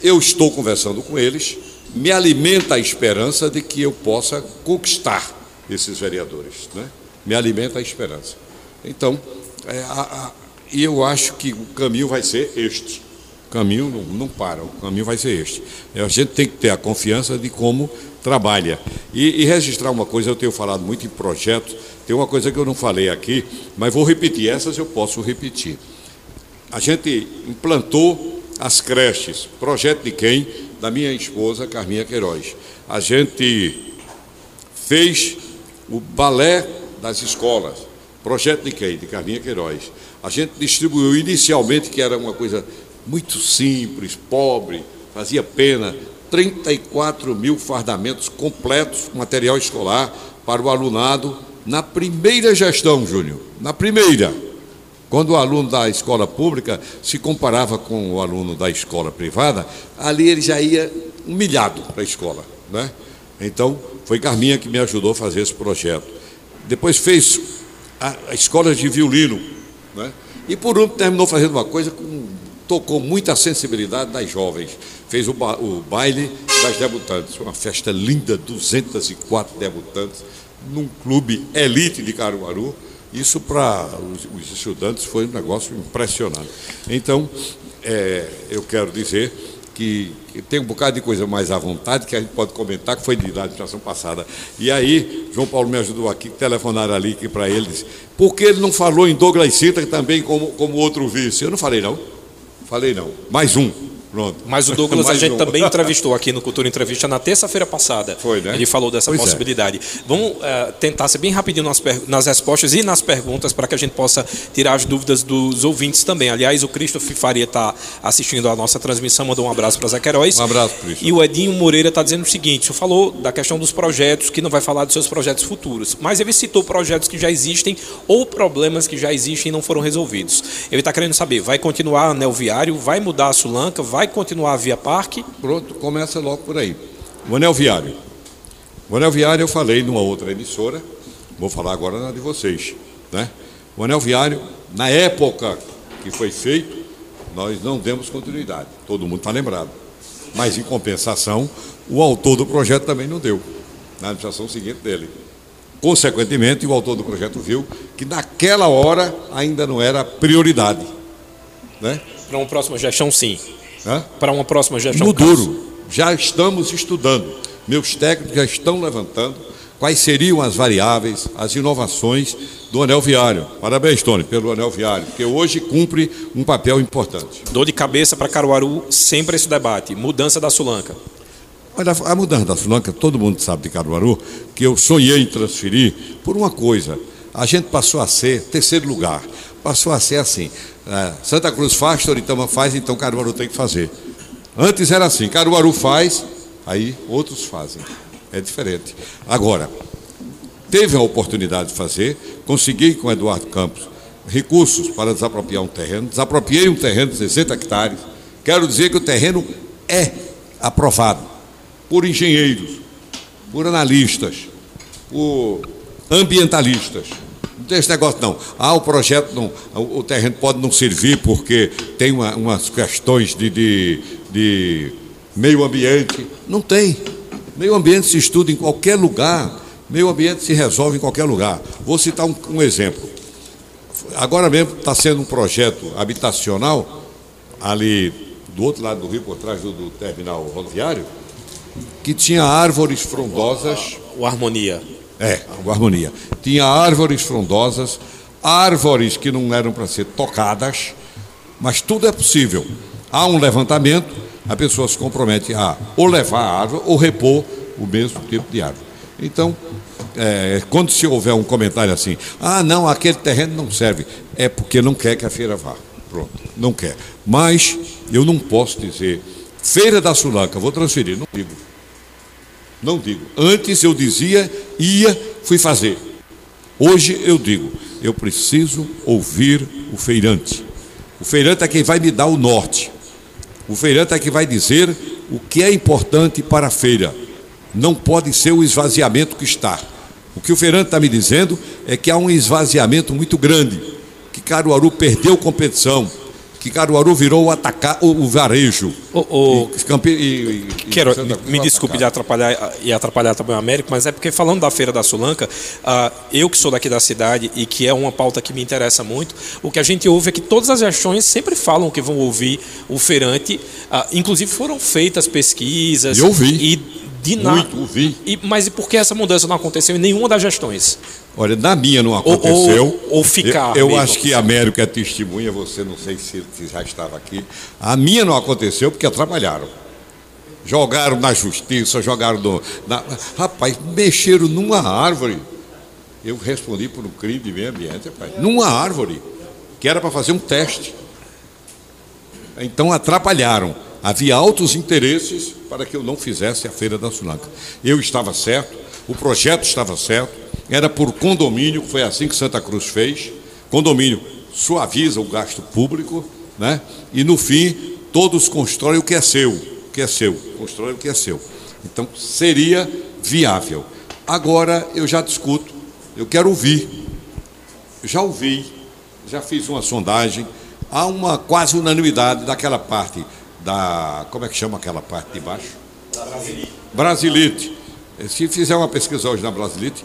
eu estou conversando com eles, me alimenta a esperança de que eu possa conquistar esses vereadores, né? Me alimenta a esperança. Então, é, a, a, eu acho que o caminho vai ser este. O caminho não, não para, o caminho vai ser este. É, a gente tem que ter a confiança de como trabalha. E, e, registrar uma coisa, eu tenho falado muito em projetos, tem uma coisa que eu não falei aqui, mas vou repetir, essas eu posso repetir. A gente implantou as creches, projeto de quem? Da minha esposa, Carminha Queiroz. A gente fez o balé das escolas, projeto de quem? De Carminha Queiroz. A gente distribuiu inicialmente, que era uma coisa muito simples, pobre, fazia pena, 34 mil fardamentos completos, material escolar, para o alunado, na primeira gestão, Júnior, na primeira. Quando o aluno da escola pública se comparava com o aluno da escola privada, ali ele já ia humilhado para a escola. Né? Então, foi Carminha que me ajudou a fazer esse projeto. Depois fez a, a escola de violino, né? E por último terminou fazendo uma coisa que tocou muita sensibilidade das jovens. Fez o, ba o baile das debutantes, uma festa linda, 204 debutantes, num clube elite de Caruaru. Isso para os, os, estudantes foi um negócio impressionante. Então, é, eu quero dizer que, que, tem um bocado de coisa mais à vontade que a gente pode comentar, que foi de, da administração passada. E aí, João Paulo me ajudou aqui, telefonaram ali para ele, disse, por que ele não falou em Douglas Sintra também como, como outro vice? Eu não falei não, falei não, mais um. Pronto. Mas o Douglas a gente um. também entrevistou aqui no Cultura Entrevista na terça-feira passada. Foi, né? Ele falou dessa pois é. possibilidade. É. Vamos uh, tentar ser bem rapidinho nas, nas respostas e nas perguntas para que a gente possa tirar as dúvidas dos ouvintes também. Aliás, o Christopher Faria está assistindo a nossa transmissão, mandou um abraço para Queiroz. Um abraço, Christopher. E o Edinho Moreira está dizendo o seguinte: o senhor falou da questão dos projetos, que não vai falar dos seus projetos futuros, mas ele citou projetos que já existem ou problemas que já existem e não foram resolvidos. Ele está querendo saber: vai continuar anel viário, vai mudar a Sulanca, vai continuar a Via Parque? Pronto, começa logo por aí. O anel viário. O anel viário eu falei numa outra emissora, vou falar agora na de vocês. Né? O anel viário, na época que foi feito, nós não demos continuidade. Todo mundo está lembrado. Mas, em compensação, o autor do projeto também não deu, na administração seguinte dele. Consequentemente, o autor do projeto viu que naquela hora ainda não era prioridade. Né? Para uma próxima gestão, sim. Para uma próxima gestão? No duro. Já estamos estudando. Meus técnicos já estão levantando quais seriam as variáveis, as inovações do anel viário. Parabéns, Tony, pelo anel viário, que hoje cumpre um papel importante. Dor de cabeça para Caruaru, sempre esse debate. Mudança da Sulanca. Olha, a mudança da Sulanca, todo mundo sabe de Caruaru, que eu sonhei em transferir por uma coisa. A gente passou a ser terceiro lugar. Passou a ser assim. É, Santa Cruz faz, Toritama faz, então Caruaru tem que fazer. Antes era assim, Caruaru faz, aí outros fazem. É diferente. Agora, teve a oportunidade de fazer, consegui com Eduardo Campos recursos para desapropriar um terreno, desapropriei um terreno de 60 hectares. Quero dizer que o terreno é aprovado por engenheiros, por analistas, por ambientalistas. Esse negócio, não. Ah, o projeto não. O terreno pode não servir porque tem uma, umas questões de, de, de meio ambiente. Não tem. Meio ambiente se estuda em qualquer lugar. Meio ambiente se resolve em qualquer lugar. Vou citar um, um exemplo. Agora mesmo está sendo um projeto habitacional ali do outro lado do rio, por trás do, do terminal rodoviário, que tinha árvores frondosas. O Harmonia. É, Harmonia. Tinha árvores frondosas, árvores que não eram para ser tocadas, mas tudo é possível. Há um levantamento, a pessoa se compromete a ou levar a árvore ou repor o mesmo tipo de árvore. Então, é, quando se houver um comentário assim, ah, não, aquele terreno não serve, é porque não quer que a feira vá. Pronto, não quer. Mas eu não posso dizer, Feira da Sulanca, vou transferir, não digo. Não digo. Antes eu dizia, ia, fui fazer. Hoje eu digo, eu preciso ouvir o feirante. O feirante é quem vai me dar o norte. O feirante é quem vai dizer o que é importante para a feira. Não pode ser o esvaziamento que está. O que o Fernando está me dizendo é que há um esvaziamento muito grande, que Caruaru perdeu competição, que Caruaru virou o, atacar, o, o varejo. O, o... E, e, e, Quero, me desculpe de atrapalhar e atrapalhar também o Américo, mas é porque falando da Feira da Sulanca, uh, eu que sou daqui da cidade e que é uma pauta que me interessa muito, o que a gente ouve é que todas as gestões sempre falam que vão ouvir o feirante, uh, inclusive foram feitas pesquisas. Eu ouvi. E de nada. Muito, ouvi. E, mas e por que essa mudança não aconteceu em nenhuma das gestões? Olha, na minha não aconteceu. Ou, ou, ou ficar. Eu, eu acho que a Américo é testemunha, você não sei se, se já estava aqui. A minha não aconteceu porque atrapalharam. Jogaram na justiça, jogaram no. Na, rapaz, mexeram numa árvore. Eu respondi por um crime de meio ambiente, rapaz. Numa árvore, que era para fazer um teste. Então atrapalharam. Havia altos interesses para que eu não fizesse a Feira da Sulanca. Eu estava certo, o projeto estava certo, era por condomínio, foi assim que Santa Cruz fez. Condomínio suaviza o gasto público, né? E no fim, todos constroem o que é seu, o que é seu, constrói o que é seu. Então, seria viável. Agora eu já discuto, eu quero ouvir. Já ouvi, já fiz uma sondagem, há uma quase unanimidade daquela parte da. Como é que chama aquela parte de baixo? Brasilite. Brasilite. Se fizer uma pesquisa hoje na Brasilite,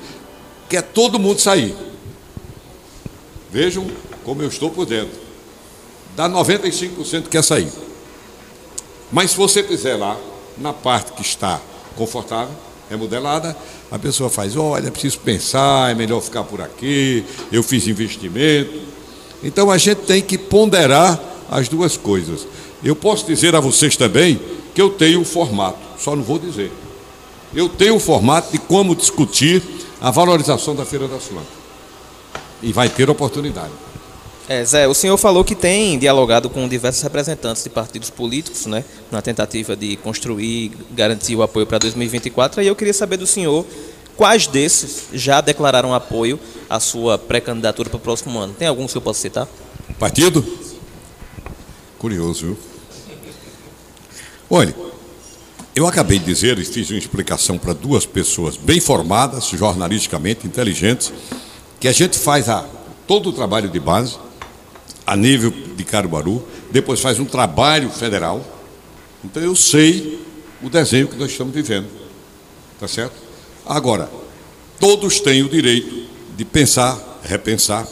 quer todo mundo sair. Vejam como eu estou por dentro. Dá 95% que quer sair. Mas se você fizer lá, na parte que está confortável, remodelada, a pessoa faz, olha, preciso pensar, é melhor ficar por aqui, eu fiz investimento. Então a gente tem que ponderar as duas coisas. Eu posso dizer a vocês também que eu tenho um formato, só não vou dizer. Eu tenho um formato de como discutir a valorização da Feira da Sulanca. E vai ter oportunidade. É, Zé, o senhor falou que tem dialogado com diversos representantes de partidos políticos, né, na tentativa de construir, garantir o apoio para 2024. E eu queria saber do senhor quais desses já declararam apoio à sua pré-candidatura para o próximo ano. Tem algum que o senhor possa citar? Partido? Curioso, viu? Olha, eu acabei de dizer e fiz uma explicação para duas pessoas bem formadas, jornalisticamente inteligentes, que a gente faz a, todo o trabalho de base, a nível de Caruaru, depois faz um trabalho federal. Então eu sei o desenho que nós estamos vivendo. Tá certo? Agora, todos têm o direito de pensar, repensar.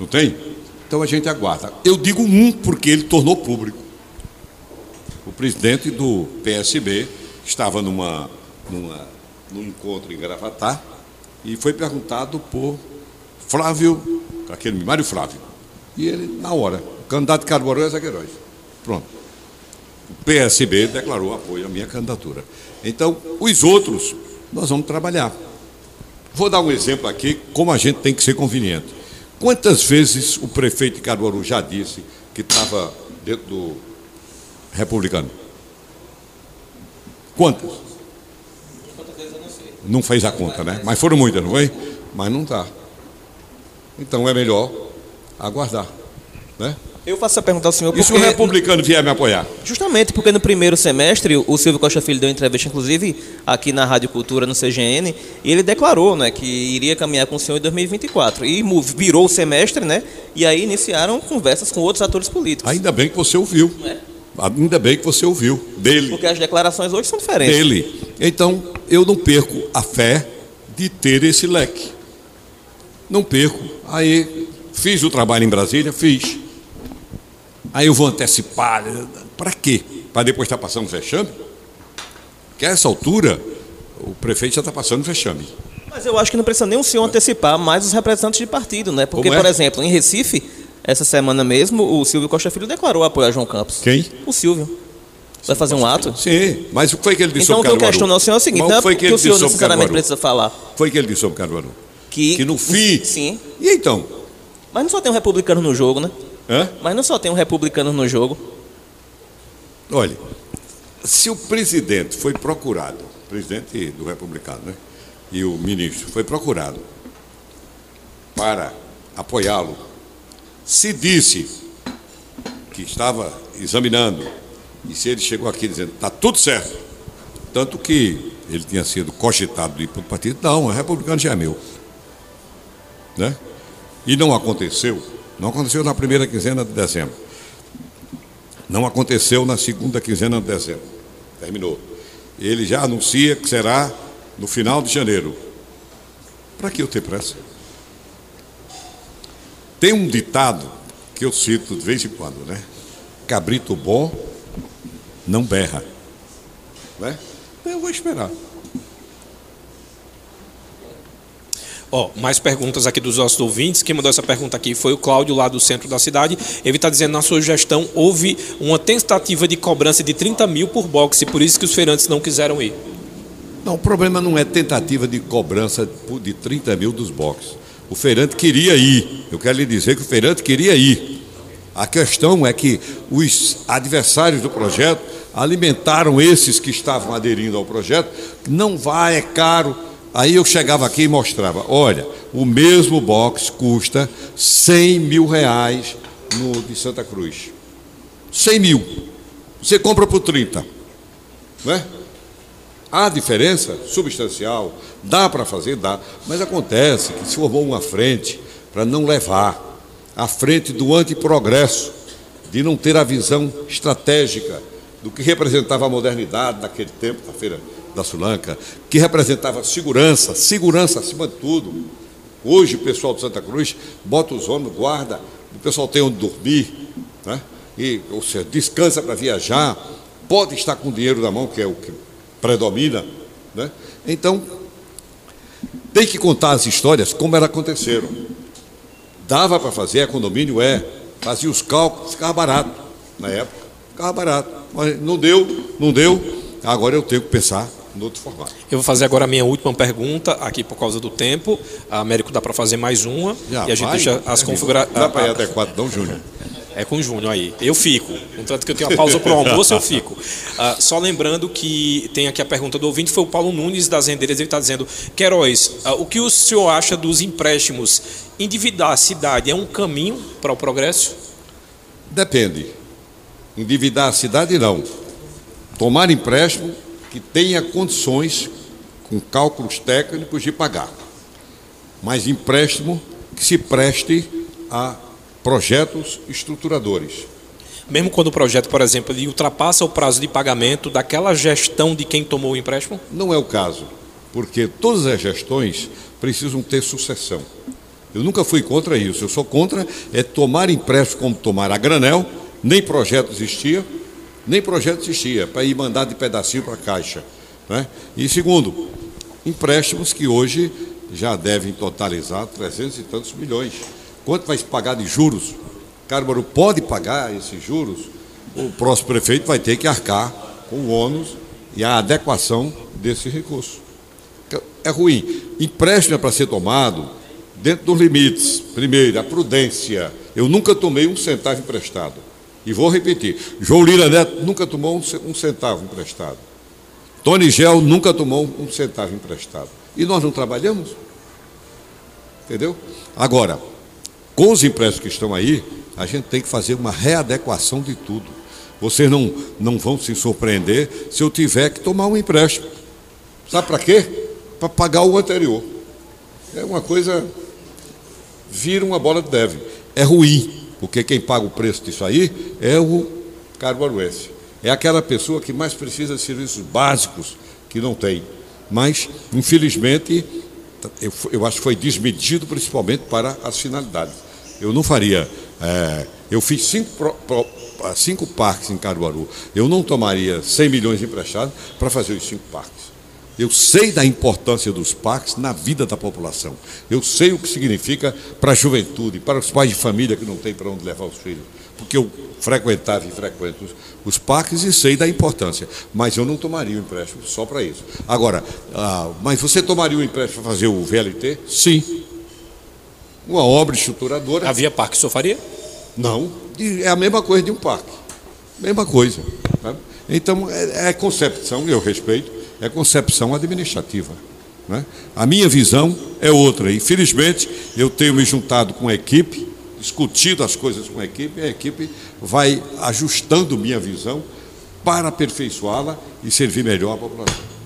Não tem? Então a gente aguarda. Eu digo um porque ele tornou público o presidente do PSB estava numa, numa, num encontro em Gravatá e foi perguntado por Flávio, aquele Mário Flávio. E ele, na hora, candidato Caruaru é Zagueiróis. Pronto. O PSB declarou apoio à minha candidatura. Então, os outros, nós vamos trabalhar. Vou dar um exemplo aqui, como a gente tem que ser conveniente. Quantas vezes o prefeito de Caruaru já disse que estava dentro do republicano? Quantas? Não fez a conta, né? Mas foram muitas, não foi? Mas não está. Então é melhor aguardar, né? Eu faço a pergunta ao senhor porque... E se o republicano vier me apoiar? Justamente porque no primeiro semestre o Silvio Costa Filho deu entrevista, inclusive, aqui na Rádio Cultura, no CGN, e ele declarou né, que iria caminhar com o senhor em 2024. E virou o semestre, né? E aí iniciaram conversas com outros atores políticos. Ainda bem que você ouviu. É. Ainda bem que você ouviu dele. Porque as declarações hoje são diferentes. Dele. Então, eu não perco a fé de ter esse leque. Não perco. Aí, fiz o trabalho em Brasília? Fiz. Aí eu vou antecipar. Para quê? Para depois estar passando vexame? Porque a essa altura, o prefeito já está passando vexame. Mas eu acho que não precisa nem o senhor antecipar mais os representantes de partido, né? Porque, é? por exemplo, em Recife, essa semana mesmo, o Silvio Costa Filho declarou apoio a João Campos. Quem? O Silvio. Vai fazer um ato? Sim, mas o que foi que ele disse então, sobre Caruaru? Então, o que eu questiono ao senhor é o seguinte, não é porque o senhor necessariamente precisa falar. Foi que ele disse sobre Caruaru? Que, que no fim... Sim. E então? Mas não só tem um republicano no jogo, né? Hã? Mas não só tem um republicano no jogo. Olha, se o presidente foi procurado, presidente do republicano, né? E o ministro foi procurado para apoiá-lo se disse que estava examinando, e se ele chegou aqui dizendo está tudo certo, tanto que ele tinha sido cogitado de ir para o partido. Não, o republicano já é meu. Né? E não aconteceu. Não aconteceu na primeira quinzena de dezembro. Não aconteceu na segunda quinzena de dezembro. Terminou. Ele já anuncia que será no final de janeiro. Para que eu ter pressa? Tem um ditado que eu cito de vez em quando, né? Cabrito bom não berra. Né? Eu vou esperar. Ó, oh, mais perguntas aqui dos nossos ouvintes. Quem mandou essa pergunta aqui foi o Cláudio, lá do centro da cidade. Ele está dizendo na sua gestão houve uma tentativa de cobrança de 30 mil por boxe, por isso que os feirantes não quiseram ir. Não, o problema não é tentativa de cobrança de 30 mil dos boxes. O feirante queria ir. Eu quero lhe dizer que o feirante queria ir. A questão é que os adversários do projeto alimentaram esses que estavam aderindo ao projeto. Não vai, é caro Aí eu chegava aqui e mostrava: olha, o mesmo box custa 100 mil reais no de Santa Cruz. 100 mil. Você compra por 30. Não é? Há diferença substancial, dá para fazer, dá, mas acontece que se formou uma frente para não levar a frente do antiprogresso, de não ter a visão estratégica do que representava a modernidade naquele tempo, da feira da Sulanca, que representava segurança, segurança acima de tudo. Hoje o pessoal de Santa Cruz bota os homens, guarda, o pessoal tem onde dormir, né? e, ou seja, descansa para viajar, pode estar com dinheiro na mão, que é o que predomina. Né? Então, tem que contar as histórias como elas aconteceram. Dava para fazer, condomínio é, fazia os cálculos, ficava barato na época, ficava barato. Mas não deu, não deu, agora eu tenho que pensar no outro formato. Eu vou fazer agora a minha última pergunta, aqui por causa do tempo. A Américo dá para fazer mais uma. Já, e a gente vai, deixa as configurações. Dá para ir até quatro, não, Júnior? É com Júnior aí. Eu fico. Contanto que eu tenho a pausa para o almoço, eu fico. Uh, só lembrando que tem aqui a pergunta do ouvinte, foi o Paulo Nunes das Rendeiras, ele está dizendo, Queiroz, uh, o que o senhor acha dos empréstimos? Endividar a cidade é um caminho para o progresso? Depende. Endividar a cidade, não. Tomar empréstimo que tenha condições, com cálculos técnicos, de pagar. Mas empréstimo que se preste a projetos estruturadores. Mesmo quando o projeto, por exemplo, ele ultrapassa o prazo de pagamento daquela gestão de quem tomou o empréstimo? Não é o caso, porque todas as gestões precisam ter sucessão. Eu nunca fui contra isso. Eu sou contra é tomar empréstimo como tomar a granel, nem projeto existia, nem projeto existia para ir mandar de pedacinho para a Caixa. Né? E segundo, empréstimos que hoje já devem totalizar 300 e tantos milhões. Quanto vai se pagar de juros? Cármaro pode pagar esses juros? O próximo prefeito vai ter que arcar com o ônus e a adequação desse recurso. É ruim. Empréstimo é para ser tomado dentro dos limites. Primeiro, a prudência. Eu nunca tomei um centavo emprestado. E vou repetir: João Lira Neto nunca tomou um centavo emprestado. Tony Gel nunca tomou um centavo emprestado. E nós não trabalhamos? Entendeu? Agora, com os empréstimos que estão aí, a gente tem que fazer uma readequação de tudo. Vocês não, não vão se surpreender se eu tiver que tomar um empréstimo. Sabe para quê? Para pagar o anterior. É uma coisa. Vira uma bola de neve. É ruim. Porque quem paga o preço disso aí é o carboaruense. É aquela pessoa que mais precisa de serviços básicos que não tem. Mas, infelizmente, eu, eu acho que foi desmedido principalmente para as finalidades. Eu não faria. É, eu fiz cinco, pro, pro, cinco parques em Caruaru. Eu não tomaria 100 milhões emprestados para fazer os cinco parques. Eu sei da importância dos parques na vida da população. Eu sei o que significa para a juventude, para os pais de família que não têm para onde levar os filhos. Porque eu frequentava e frequento os, os parques e sei da importância. Mas eu não tomaria o empréstimo só para isso. Agora, ah, mas você tomaria o empréstimo para fazer o VLT? Sim. Uma obra estruturadora. Havia parque, o senhor faria? Não. É a mesma coisa de um parque. Mesma coisa. Então, é, é concepção, eu respeito é concepção administrativa. Né? A minha visão é outra. Infelizmente, eu tenho me juntado com a equipe, discutido as coisas com a equipe, e a equipe vai ajustando minha visão para aperfeiçoá-la e servir melhor à população.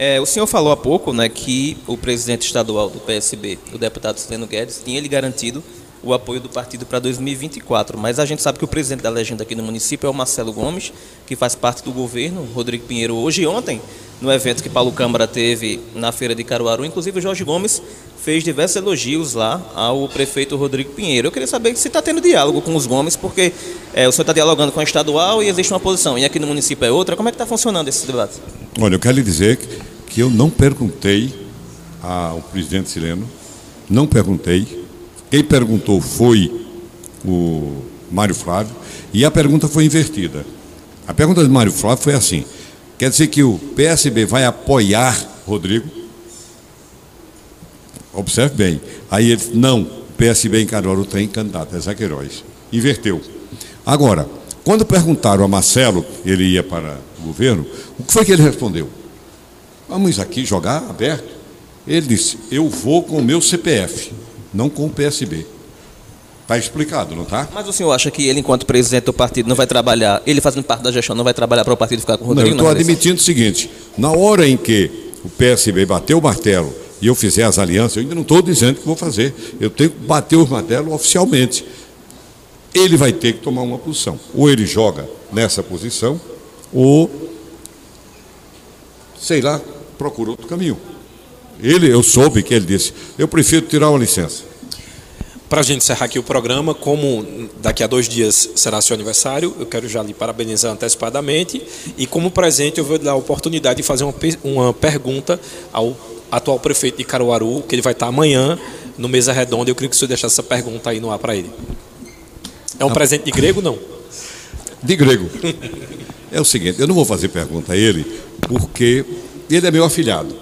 É, o senhor falou há pouco né, que o presidente estadual do PSB, o deputado Sileno Guedes, tinha lhe garantido o apoio do partido para 2024. Mas a gente sabe que o presidente da legenda aqui no município é o Marcelo Gomes, que faz parte do governo, Rodrigo Pinheiro, hoje e ontem, no evento que Paulo Câmara teve na feira de Caruaru. Inclusive, o Jorge Gomes fez diversos elogios lá ao prefeito Rodrigo Pinheiro. Eu queria saber se está tendo diálogo com os Gomes, porque é, o senhor está dialogando com a estadual e existe uma posição, e aqui no município é outra. Como é que está funcionando esse debate? Olha, eu quero lhe dizer que eu não perguntei ao presidente Sileno, não perguntei. Quem perguntou foi o Mário Flávio, e a pergunta foi invertida. A pergunta do Mário Flávio foi assim: quer dizer que o PSB vai apoiar Rodrigo? Observe bem. Aí ele disse, não, o PSB em Caruaru tem candidato, é Zaqueiroz. Inverteu. Agora, quando perguntaram a Marcelo, ele ia para o governo, o que foi que ele respondeu? Vamos aqui jogar aberto. Ele disse, eu vou com o meu CPF, não com o PSB. Está explicado, não está? Mas o senhor acha que ele, enquanto presidente do partido, não vai trabalhar, ele fazendo parte da gestão, não vai trabalhar para o partido ficar com o Rodrigo? Não, eu estou admitindo o seguinte, na hora em que o PSB bateu o martelo e eu fizer as alianças, eu ainda não estou dizendo que vou fazer. Eu tenho que bater o martelo oficialmente. Ele vai ter que tomar uma posição. Ou ele joga nessa posição, ou, sei lá, procura outro caminho. Ele, eu soube que ele disse, eu prefiro tirar uma licença. Para a gente encerrar aqui o programa, como daqui a dois dias será seu aniversário, eu quero já lhe parabenizar antecipadamente e como presente eu vou dar a oportunidade de fazer uma, uma pergunta ao atual prefeito de Caruaru, que ele vai estar amanhã no Mesa Redonda. Eu queria que o senhor deixasse essa pergunta aí no ar para ele. É um ah. presente de grego não? De grego. É o seguinte, eu não vou fazer pergunta a ele, porque ele é meu afilhado.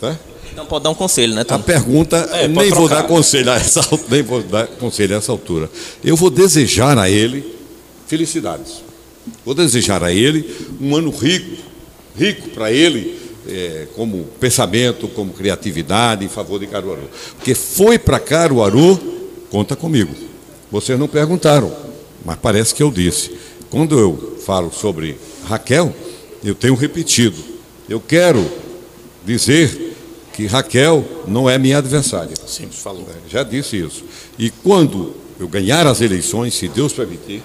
Tá? Não pode dar um conselho, né, Tom? A pergunta, é, nem vou dar conselho a essa nem vou dar conselho a essa altura. Eu vou desejar a ele felicidades. Vou desejar a ele um ano rico, rico para ele, é, como pensamento, como criatividade em favor de Caruaru. Porque foi para Caruaru, conta comigo. Vocês não perguntaram, mas parece que eu disse. Quando eu falo sobre Raquel, eu tenho repetido. Eu quero dizer que Raquel não é minha adversária. Sim, falou. É, já disse isso. E quando eu ganhar as eleições, se Deus permitir,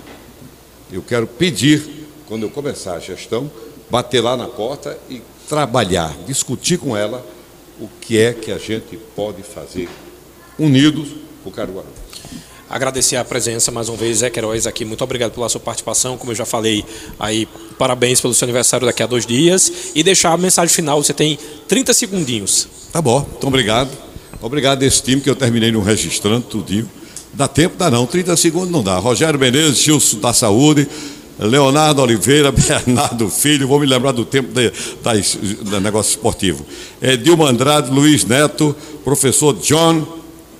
eu quero pedir, quando eu começar a gestão, bater lá na porta e trabalhar, discutir com ela o que é que a gente pode fazer unidos por Caruaru. Agradecer a presença mais uma vez, Zé Queiroz aqui. Muito obrigado pela sua participação. Como eu já falei, aí parabéns pelo seu aniversário daqui a dois dias. E deixar a mensagem final, você tem 30 segundinhos. Tá bom, muito obrigado. Obrigado a esse time que eu terminei no registrando tudinho. Dá tempo? Dá não. 30 segundos não dá. Rogério Menezes, Gilson da Saúde. Leonardo Oliveira, Bernardo Filho, vou me lembrar do tempo de, das, do negócio esportivo. É, Dilma Andrade, Luiz Neto, professor John,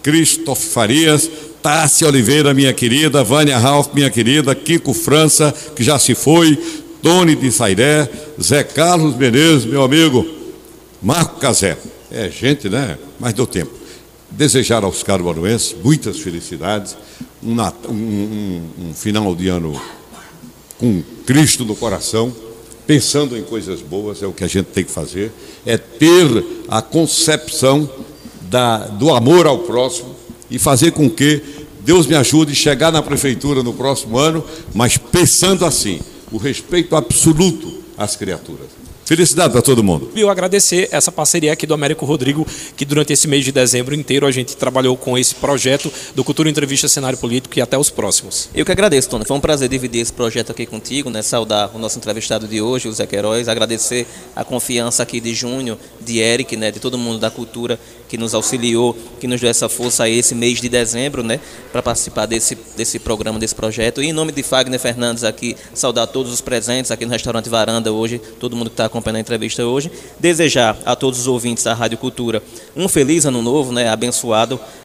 Christoph Farias, Tássia Oliveira, minha querida, Vânia Ralph, minha querida, Kiko França, que já se foi, Tony de Sairé, Zé Carlos Menezes, meu amigo, Marco Casé. É gente, né? Mas deu tempo. Desejar aos caruaruenses muitas felicidades, um, um, um final de ano com Cristo no coração, pensando em coisas boas, é o que a gente tem que fazer, é ter a concepção da, do amor ao próximo e fazer com que Deus me ajude a chegar na prefeitura no próximo ano, mas pensando assim, o respeito absoluto às criaturas. Felicidade para todo mundo. E eu agradecer essa parceria aqui do Américo Rodrigo, que durante esse mês de dezembro inteiro a gente trabalhou com esse projeto do Cultura Entrevista Cenário Político e até os próximos. Eu que agradeço, Tony. Foi um prazer dividir esse projeto aqui contigo, né? Saudar o nosso entrevistado de hoje, o Zé Queiroz, agradecer a confiança aqui de Júnior, de Eric, né? De todo mundo da cultura que nos auxiliou, que nos deu essa força aí esse mês de dezembro, né? Para participar desse, desse programa, desse projeto. E em nome de Fagner Fernandes aqui, saudar todos os presentes aqui no restaurante Varanda hoje, todo mundo que está acompanhando a entrevista hoje. Desejar a todos os ouvintes da Rádio Cultura um feliz ano novo, né, abençoado